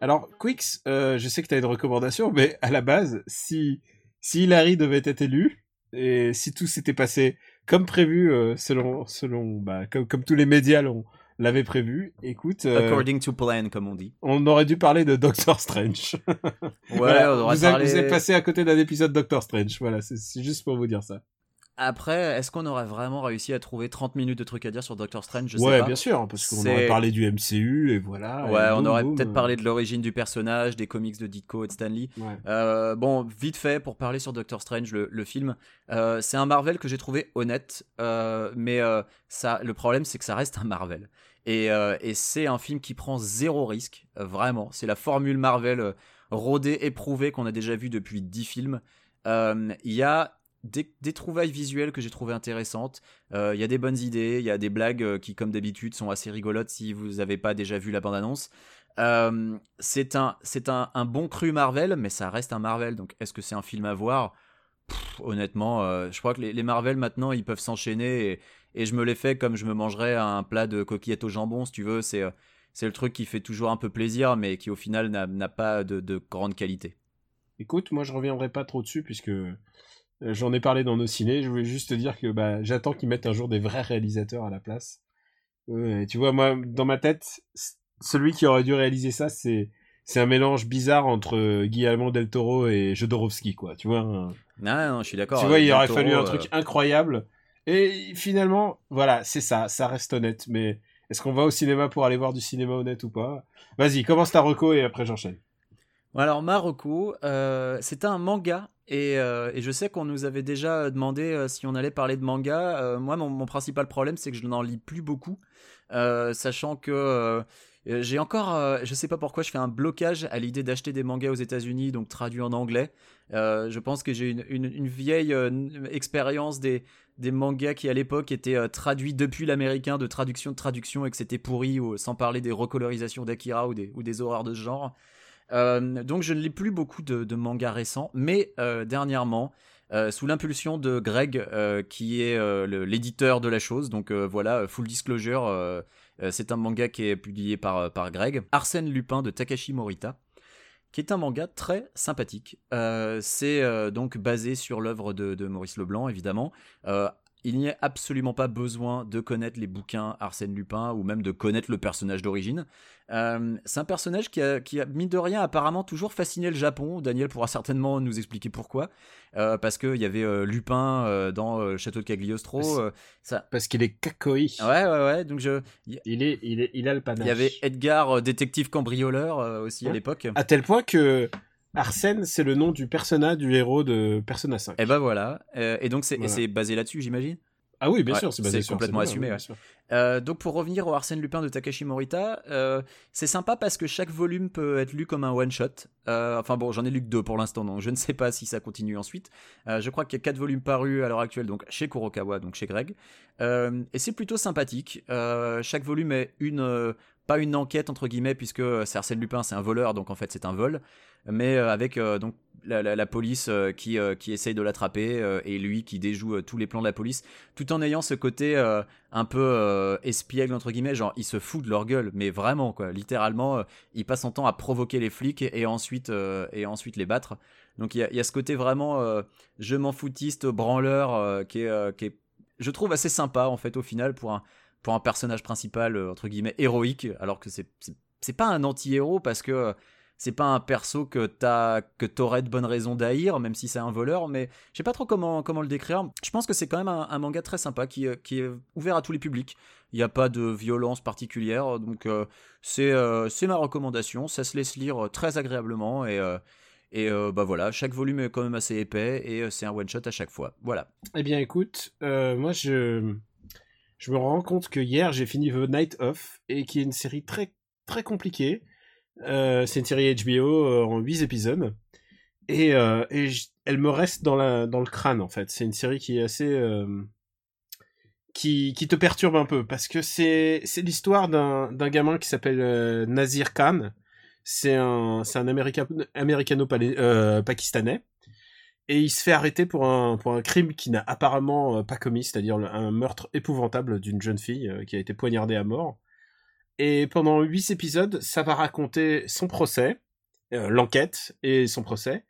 alors, Quix, euh, je sais que tu as une recommandation, mais à la base, si, si Hillary devait être élu, et si tout s'était passé comme prévu, euh, selon, selon bah, comme, comme tous les médias l'avait prévu. Écoute, euh, According to plan, comme on dit. on aurait dû parler de Doctor Strange. <laughs> Ouais, Voilà, on aurait vous, avez- parlé- vous êtes passé à côté d'un épisode Doctor Strange. Voilà, c'est juste pour vous dire ça. Après, est-ce qu'on aurait vraiment réussi à trouver 30 minutes de trucs à dire sur Doctor Strange? Je sais ouais, pas. bien sûr, parce qu'on aurait parlé du MCU et voilà. Ouais, et on boum, aurait peut-être euh, parlé de l'origine du personnage, des comics de Ditko et de Stanley. ouais. Euh, bon, vite fait pour parler sur Doctor Strange, le, le film, euh, c'est un Marvel que j'ai trouvé honnête, mais ça, le problème c'est que ça reste un Marvel. Et, et c'est un film qui prend zéro risque, vraiment. C'est la formule Marvel rodée, éprouvée qu'on a déjà vue depuis 10 films. Il y a des, trouvailles visuelles que j'ai trouvées intéressantes. Euh, Il y a des bonnes idées, il y a des blagues euh, qui, comme d'habitude, sont assez rigolotes si vous n'avez pas déjà vu la bande-annonce. Euh, c'est un, un, bon cru Marvel, mais ça reste un Marvel. Donc, est-ce que c'est un film à voir? Honnêtement, euh, je crois que les, Marvel maintenant, ils peuvent s'enchaîner et, je me les fais comme je me mangerais un plat de coquillettes au jambon, si tu veux. C'est, euh, le truc qui fait toujours un peu plaisir, mais qui au final n'a, pas de, de grande qualité. Écoute, moi je reviendrai pas trop dessus puisque euh, j'en ai parlé dans nos ciné. Je voulais juste te dire que bah, j'attends qu'ils mettent un jour des vrais réalisateurs à la place. Ouais, tu vois, moi, dans ma tête, celui qui aurait dû réaliser ça, c'est c'est un mélange bizarre entre euh, Guillermo del Toro et Jodorowsky, quoi. Tu vois, un- Non, non, je suis d'accord. tu vois, euh, il Del aurait Toro, fallu un euh, truc incroyable. Et finalement, voilà, c'est ça, ça reste honnête. Mais est-ce qu'on va au cinéma pour aller voir du cinéma honnête ou pas? Vas-y, commence ta reco et après j'enchaîne. Alors Marocco, euh, c'est un manga et, euh, et je sais qu'on nous avait déjà demandé euh, si on allait parler de manga. Euh, moi, mon, principal problème, c'est que je n'en lis plus beaucoup, sachant que j'ai encore, je sais pas pourquoi, je fais un blocage à l'idée d'acheter des mangas aux États-Unis, donc traduits en anglais. Je pense que j'ai une, vieille expérience des mangas qui à l'époque étaient traduits depuis l'américain de traduction de traduction et que c'était pourri, ou, sans parler des recolorisations d'Akira ou des, ou des horreurs de ce genre. Euh, donc je ne lis plus beaucoup de, mangas récents, mais euh, dernièrement, euh, sous l'impulsion de Greg, qui est l'éditeur de la chose, donc voilà, full disclosure, c'est un manga qui est publié par, par Greg, Arsène Lupin de Takashi Morita, qui est un manga très sympathique. C'est donc basé sur l'œuvre de Maurice Leblanc, évidemment. Il n'y a absolument pas besoin de connaître les bouquins Arsène Lupin ou même de connaître le personnage d'origine. Euh, c'est un personnage qui a, qui a, mine de rien, apparemment toujours fasciné le Japon. Daniel pourra certainement nous expliquer pourquoi. Euh, parce qu'il y avait euh, Lupin dans le château de Cagliostro. Parce- ça... Parce qu'il est kakoi. Ouais, ouais, ouais. Donc je... Il est, il est, il a le panache. Il y avait Edgar, détective cambrioleur, aussi à l'époque. À tel point que Arsène, c'est le nom du persona du héros de Persona 5. Et ben voilà. Euh, et donc c'est Voilà. basé là-dessus, j'imagine? Ah oui, bien Ouais, sûr, c'est basé c'est sur complètement assumé, bien ouais. Euh, donc pour revenir au Arsène Lupin de Takashi Morita, euh, c'est sympa parce que chaque volume peut être lu comme un one shot. Euh, enfin bon, j'en ai lu que deux pour l'instant, donc je ne sais pas si ça continue ensuite. Je crois qu'il y a quatre volumes parus à l'heure actuelle, donc chez Kurokawa, donc chez Greg. Et c'est plutôt sympathique. Chaque volume est une pas une enquête entre guillemets puisque c'est Arsène Lupin, c'est un voleur, donc en fait c'est un vol, mais euh, avec euh, donc la, police euh, qui, euh, qui essaye de l'attraper euh, et lui qui déjoue euh, tous les plans de la police, tout en ayant ce côté euh, un peu euh, espiègle entre guillemets, genre il se fout de leur gueule, mais vraiment quoi, littéralement, euh, il passe son temps à provoquer les flics et, ensuite euh, et ensuite les battre. Donc il y a, ce côté vraiment euh, je m'en foutiste branleur euh, qui est euh, qui est je trouve assez sympa en fait au final pour un pour un personnage principal euh, entre guillemets héroïque alors que c'est c'est- pas un anti-héros parce que euh, c'est pas un perso que t'as que t'aurais de bonnes raisons d'haïr même si c'est un voleur mais je sais pas trop comment comment le décrire. Je pense que c'est quand même un, manga très sympa qui, euh, qui est ouvert à tous les publics. Il n'y a pas de violence particulière donc c'est c'est ma recommandation. Ça se laisse lire très agréablement et et bah voilà chaque volume est quand même assez épais et c'est un one shot à chaque fois. Voilà. Eh bien, écoute, moi, je, je me rends compte que hier, j'ai fini The Night Of, et qui est une série très, très compliquée. Euh, c'est une série HBO euh, en 8 épisodes. Et, euh, et elle me reste dans, la, dans le crâne, en fait. C'est une série qui est assez... euh, qui, qui te perturbe un peu, parce que c'est l'histoire d'un gamin qui s'appelle Nazir Khan. C'est un, un América- américano-pakistanais et il se fait arrêter pour un, pour un crime qu'il n'a apparemment euh, pas commis, c'est-à-dire un meurtre épouvantable d'une jeune fille euh, qui a été poignardée à mort. Et pendant huit épisodes, ça va raconter son procès, euh, l'enquête et son procès.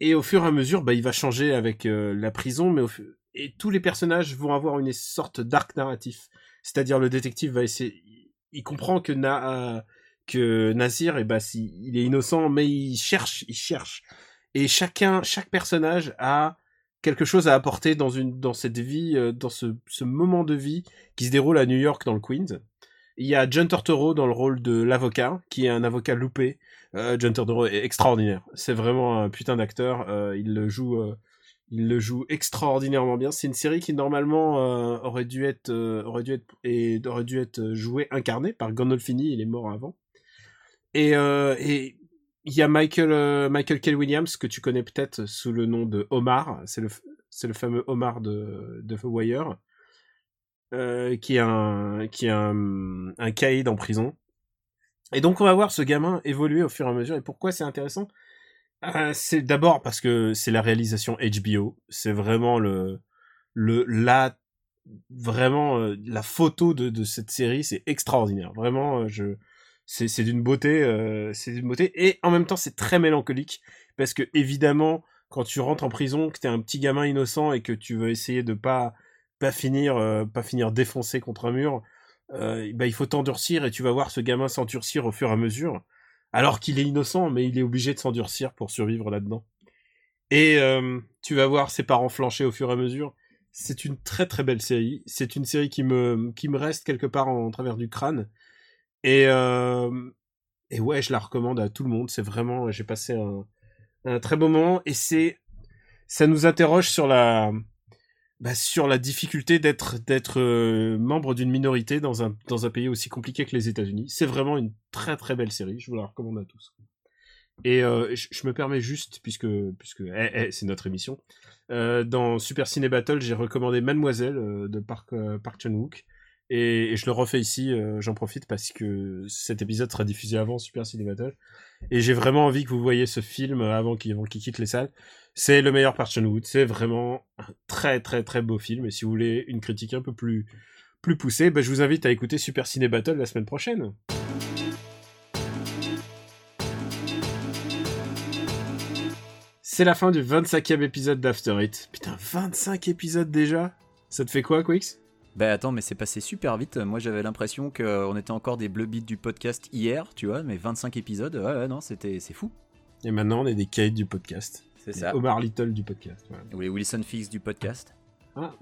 Et au fur et à mesure, bah, il va changer avec la prison, mais au et tous les personnages vont avoir une sorte d'arc narratif. C'est-à-dire le détective va essayer, il comprend que Na, que Nasir, et eh bah, ben, si, il est innocent, mais il cherche, il cherche. Et chacun, chaque personnage a quelque chose à apporter dans une, dans cette vie, euh, dans ce, ce moment de vie qui se déroule à New York dans le Queens. Il y a John Turturro dans le rôle de l'avocat, qui est un avocat loupé. Euh, John Turturro est extraordinaire. C'est vraiment un putain d'acteur. Euh, il le joue, il le joue extraordinairement bien. C'est une série qui normalement aurait dû être, aurait dû être et aurait dû être jouée incarnée par Gandolfini. Il est mort avant. Et, et il y a Michael Michael K. Williams que tu connais peut-être sous le nom de Omar. C'est le le fameux Omar de de The Wire. qui est un qui est un, un caïd en prison et donc on va voir ce gamin évoluer au fur et à mesure. Et pourquoi c'est intéressant? Euh, C'est d'abord parce que c'est la réalisation HBO. C'est vraiment le le la vraiment euh, la photo de, de cette série. C'est extraordinaire. Vraiment, euh, je c'est d'une beauté. Euh, c'est d'une beauté. Et en même temps, c'est très mélancolique parce que évidemment, quand tu rentres en prison, que t'es un petit gamin innocent et que tu veux essayer de pas pas finir pas finir défoncé contre un mur euh, bah, il faut t'endurcir et tu vas voir ce gamin s'endurcir au fur et à mesure, alors qu'il est innocent, mais il est obligé de s'endurcir pour survivre là-dedans. Et euh, tu vas voir ses parents flancher au fur et à mesure. C'est une très très belle série. C'est une série qui me qui me reste quelque part en, travers du crâne. Et euh, et ouais, je la recommande à tout le monde. C'est vraiment, j'ai passé un, très beau moment et c'est ça nous interroge sur la bah, sur la difficulté d'être d'être euh, membre d'une minorité dans un dans un pays aussi compliqué que les États-Unis. C'est vraiment une très très belle série. Je vous la recommande à tous. Et euh, je, me permets juste puisque puisque eh, eh, c'est notre émission. Dans Super Ciné Battle, j'ai recommandé Mademoiselle de Park Park Chan Et, je le refais ici, j'en profite parce que cet épisode sera diffusé avant Super Ciné Battle. Et j'ai vraiment envie que vous voyez ce film avant qu'il qu quitte les salles. C'est le meilleur Wood. C'est vraiment un très très très beau film. Et si vous voulez une critique un peu plus, plus poussée, bah, je vous invite à écouter Super Ciné Battle la semaine prochaine. C'est la fin du 25e épisode d'After It. Putain, 25 épisodes déjà? Ça te fait quoi, Quix? Bah attends, mais c'est passé super vite. Moi j'avais l'impression qu'on était encore des bleu du podcast hier, tu vois, mais 25 épisodes, ouais, ouais non, c'était, c'est fou. Et maintenant on est des kites du podcast. C'est ça. Omar Little du podcast. Ou les Wilson Fix du podcast. Ah.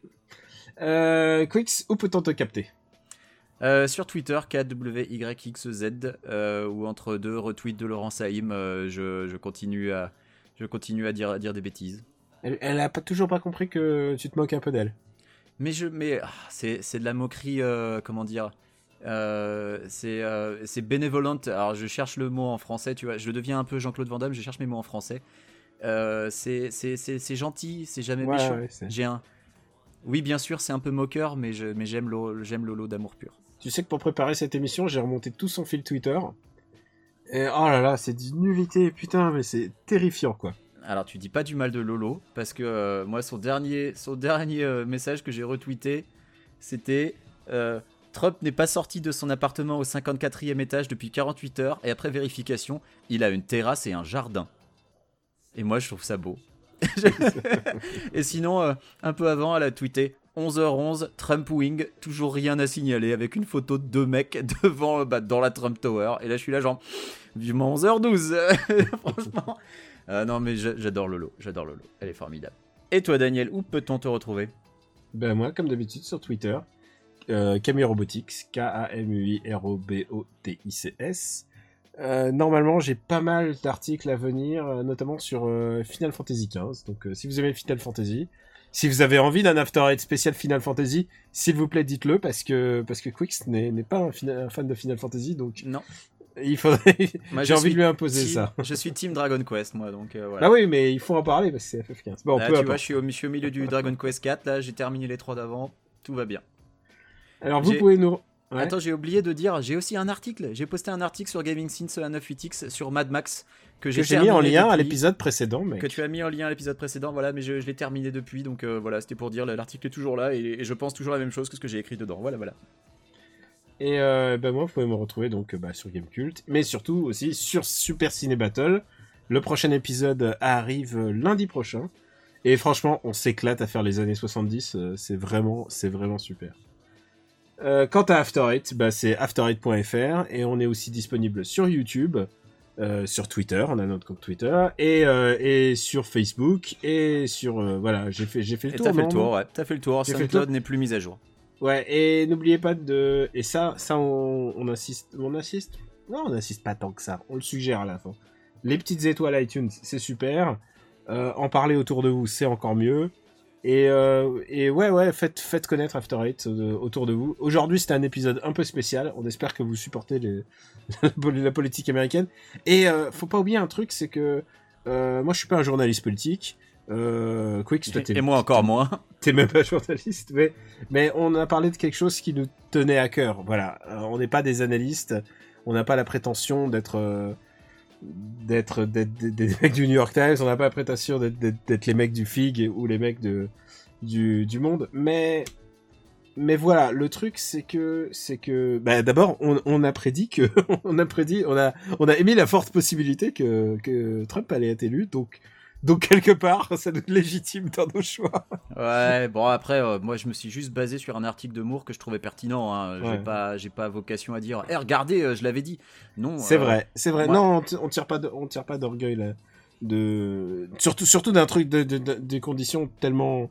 <laughs> euh, Quix, où peut-on te capter? Euh, sur Twitter, KWYXZ, euh, ou entre deux retweets de Laurent Saïm, euh, je, je, continue à, je continue à dire, à dire des bêtises. Elle, elle a pas, toujours pas compris que tu te moques un peu d'elle. Mais je, mais ah, c'est, c'est de la moquerie, euh, comment dire euh, c'est euh, c'est bénévolente. Alors je cherche le mot en français, tu vois. Je deviens un peu Jean-Claude Van Damme, je cherche mes mots en français. Euh, c'est gentil, c'est jamais méchant. J'ai un. Oui, bien sûr, c'est un peu moqueur, mais j'aime mais Lolo d'amour pur. Tu sais que pour préparer cette émission, j'ai remonté tout son fil Twitter. Et oh là là, c'est d'une nullité, putain, mais c'est terrifiant quoi. Alors tu dis pas du mal de Lolo, parce que moi son dernier, son dernier message que j'ai retweeté, c'était Trump n'est pas sorti de son appartement au 54e étage depuis 48 heures et après vérification, il a une terrasse et un jardin. Et moi, je trouve ça beau. <laughs> et sinon, euh, un peu avant, elle a tweeté 11h11, Trump Wing, toujours rien à signaler, avec une photo de deux mecs <laughs> devant, bah, dans la Trump Tower. Et là, je suis là, genre, vivement 11h12. <laughs> Franchement. Euh, non, mais j'adore Lolo, j'adore Lolo. Elle est formidable. Et toi, Daniel, où peut-on te retrouver? Ben, moi, comme d'habitude, sur Twitter, euh, Camille Robotics, K-A-M-U-I-R-O-B-O-T-I-C-S. Euh, normalement, j'ai pas mal d'articles à venir, euh, notamment sur Final Fantasy XV. Donc, si vous aimez Final Fantasy, si vous avez envie d'un After Eight spécial Final Fantasy, s'il vous plaît, dites-le parce que parce que Quix n'est pas un, fan de Final Fantasy, donc non. Il faudrait. <laughs> J'ai envie de lui imposer ça. Je suis Team Dragon Quest, moi, donc voilà. Ah oui, mais il faut en parler parce que c'est FF15. Bon, là, tu vois, je suis, au, je suis au milieu du Dragon Quest 4. Là, j'ai terminé les trois d'avant. Tout va bien. Alors vous pouvez nous. Attends, j'ai oublié de dire, j'ai aussi un article. J'ai posté un article sur Gaming Since 98X sur Mad Max que j'ai mis en lien à l'épisode précédent. Mais... Que tu as mis en lien à l'épisode précédent, voilà, mais je, l'ai terminé depuis, donc euh, voilà, c'était pour dire, l'article est toujours là et, je pense toujours la même chose que ce que j'ai écrit dedans. Voilà, voilà. Et euh, ben moi, vous pouvez me retrouver donc bah, sur Gamecult, mais surtout aussi sur Super Ciné Battle. Le prochain épisode arrive lundi prochain. Et franchement, on s'éclate à faire les années 70. Euh, c'est vraiment, c'est vraiment super. Euh, quant à After Eight, bah, c'est after8.fr et on est aussi disponible sur YouTube, euh, sur Twitter, on a notre compte Twitter et, euh, et sur Facebook et sur euh, voilà, j'ai fait j'ai fait le Et tour. t'as fait le non tour, ouais. T'as fait le tour. Fait le SoundCloud n'est plus mise à jour. Ouais, et n'oubliez pas de et ça ça on, on insiste, on insiste. Non, on insiste pas tant que ça. On le suggère à la fin. Les petites étoiles iTunes, c'est super. Euh, en parler autour de vous, c'est encore mieux. Et, euh, et ouais, ouais, faites, faites connaître After Eight euh, autour de vous. Aujourd'hui, c'était un épisode un peu spécial. On espère que vous supportez <laughs> la politique américaine. Et euh, faut pas oublier un truc, c'est que moi, je suis pas un journaliste politique. Euh, Quick, toi, Et moi encore moins. <laughs> t'es même pas journaliste, mais, mais on a parlé de quelque chose qui nous tenait à cœur. Voilà, Euh, on n'est pas des analystes, on n'a pas la prétention d'être euh, d'être d'être des, mecs du New York Times, on n'a pas la prétention d'être- les mecs du Fig ou les mecs de du, du Monde, mais mais voilà, le truc c'est que c'est que bah, d'abord on, on a prédit que <laughs> on a prédit on a on a émis la forte possibilité que que Trump allait être élu, donc donc quelque part <laughs> ça nous légitime dans nos choix. Ouais, bon après, euh, moi je me suis juste basé sur un article de Moore que je trouvais pertinent. Hein. J'ai Ouais. pas, j'ai pas vocation à dire, eh regardez, euh, je l'avais dit. Non. C'est euh, vrai, c'est vrai. Non, on tire pas, de- on tire pas d'orgueil là. De surtout, surtout d'un truc de, de- de- des conditions tellement,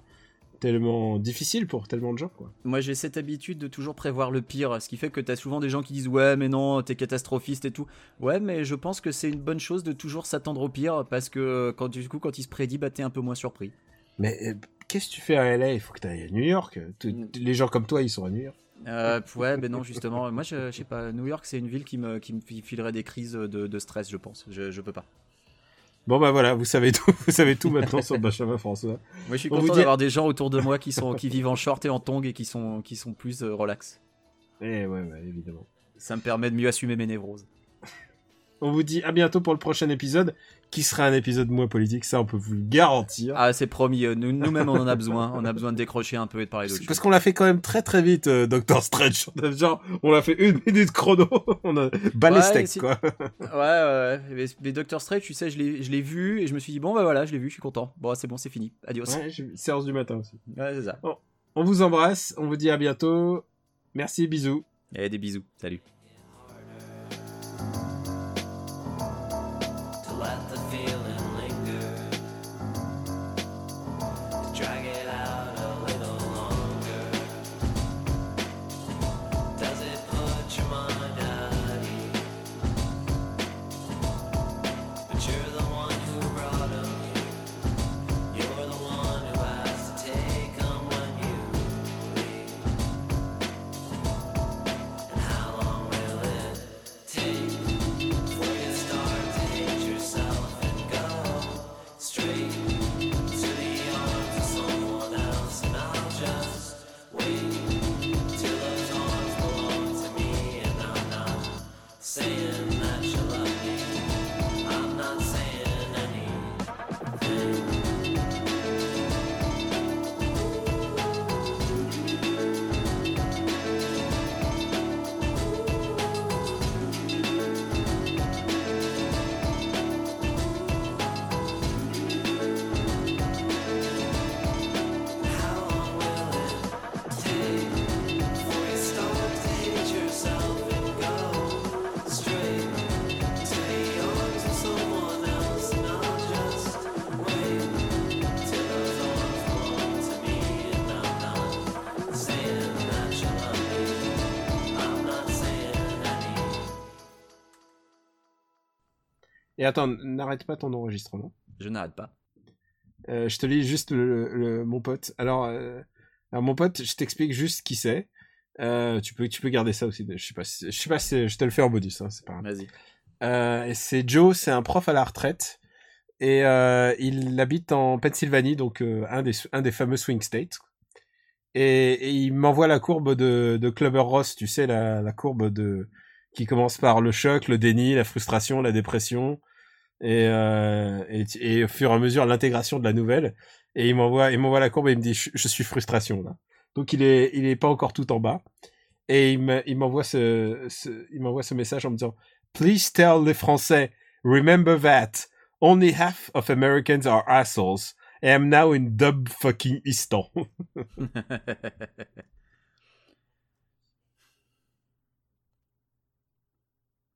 tellement difficiles pour tellement de gens quoi. Moi j'ai cette habitude de toujours prévoir le pire, ce qui fait que t'as souvent des gens qui disent ouais mais non t'es catastrophiste et tout. Ouais mais je pense que c'est une bonne chose de toujours s'attendre au pire parce que quand du coup quand il se prédit bah t'es un peu moins surpris. Mais euh, qu'est-ce que tu fais à LA Il faut que tu ailles à New York. Mm. Les gens comme toi, ils sont à New York. Euh, ouais mais non justement moi je, je sais pas New York c'est une ville qui me qui me filerait des crises de, de stress je pense je, je peux pas. Bon bah voilà, vous savez tout, <laughs> vous savez tout maintenant sur Benjamin François. Moi je suis On content dit- d'avoir des gens autour de moi qui sont qui vivent en short et en tongs et qui sont qui sont plus euh, relax. Eh ouais, ouais, évidemment. Ça me permet de mieux assumer mes névroses. On vous dit à bientôt pour le prochain épisode, qui sera un épisode moins politique, ça on peut vous le garantir. Ah c'est promis euh, nous nous-mêmes on en a besoin on a besoin de décrocher un peu et de parler d'autre chose. Parce qu'on l'a fait quand même très très vite, euh, Doctor Strange. <laughs> Genre, on l'a fait une minute chrono. <laughs> on a balai Ouais, quoi. Ouais, ouais. Mais, mais Doctor Strange, tu sais, je l'ai je l'ai vu et je me suis dit, bon, bah voilà, je l'ai vu, je suis content. Bon, c'est bon, c'est fini. Adios. Ouais, séance du matin aussi. Ouais, c'est ça. On vous embrasse, on vous dit à bientôt. Merci, bisous. Et des bisous. Salut. Et attends, n'arrête pas ton enregistrement. Je n'arrête pas. Euh, je te lis juste le, le- mon pote. Alors, euh, alors, mon pote, je t'explique juste qui c'est. Euh, tu peux, tu peux garder ça aussi. Je sais pas, si- je sais pas si je te le fais en bonus. Hein, c'est pas. Vas-y. C'est Joe, c'est un prof à la retraite et il habite en Pennsylvanie, donc un des un des fameux swing states. Et, et il m'envoie la courbe de de Clubber Ross, tu sais la la courbe de qui commence par le choc, le déni, la frustration, la dépression et euh, et, et au fur et à mesure l'intégration de la nouvelle. Et il m'envoie il m'envoie la courbe et il me dit je, je suis frustration là. Donc il est il est pas encore tout en bas. Et il me- il m'envoie ce, ce il m'envoie ce message en me disant Please tell les Français, remember that only half of Americans are assholes. I am now in dub fucking Easton. <laughs> <laughs>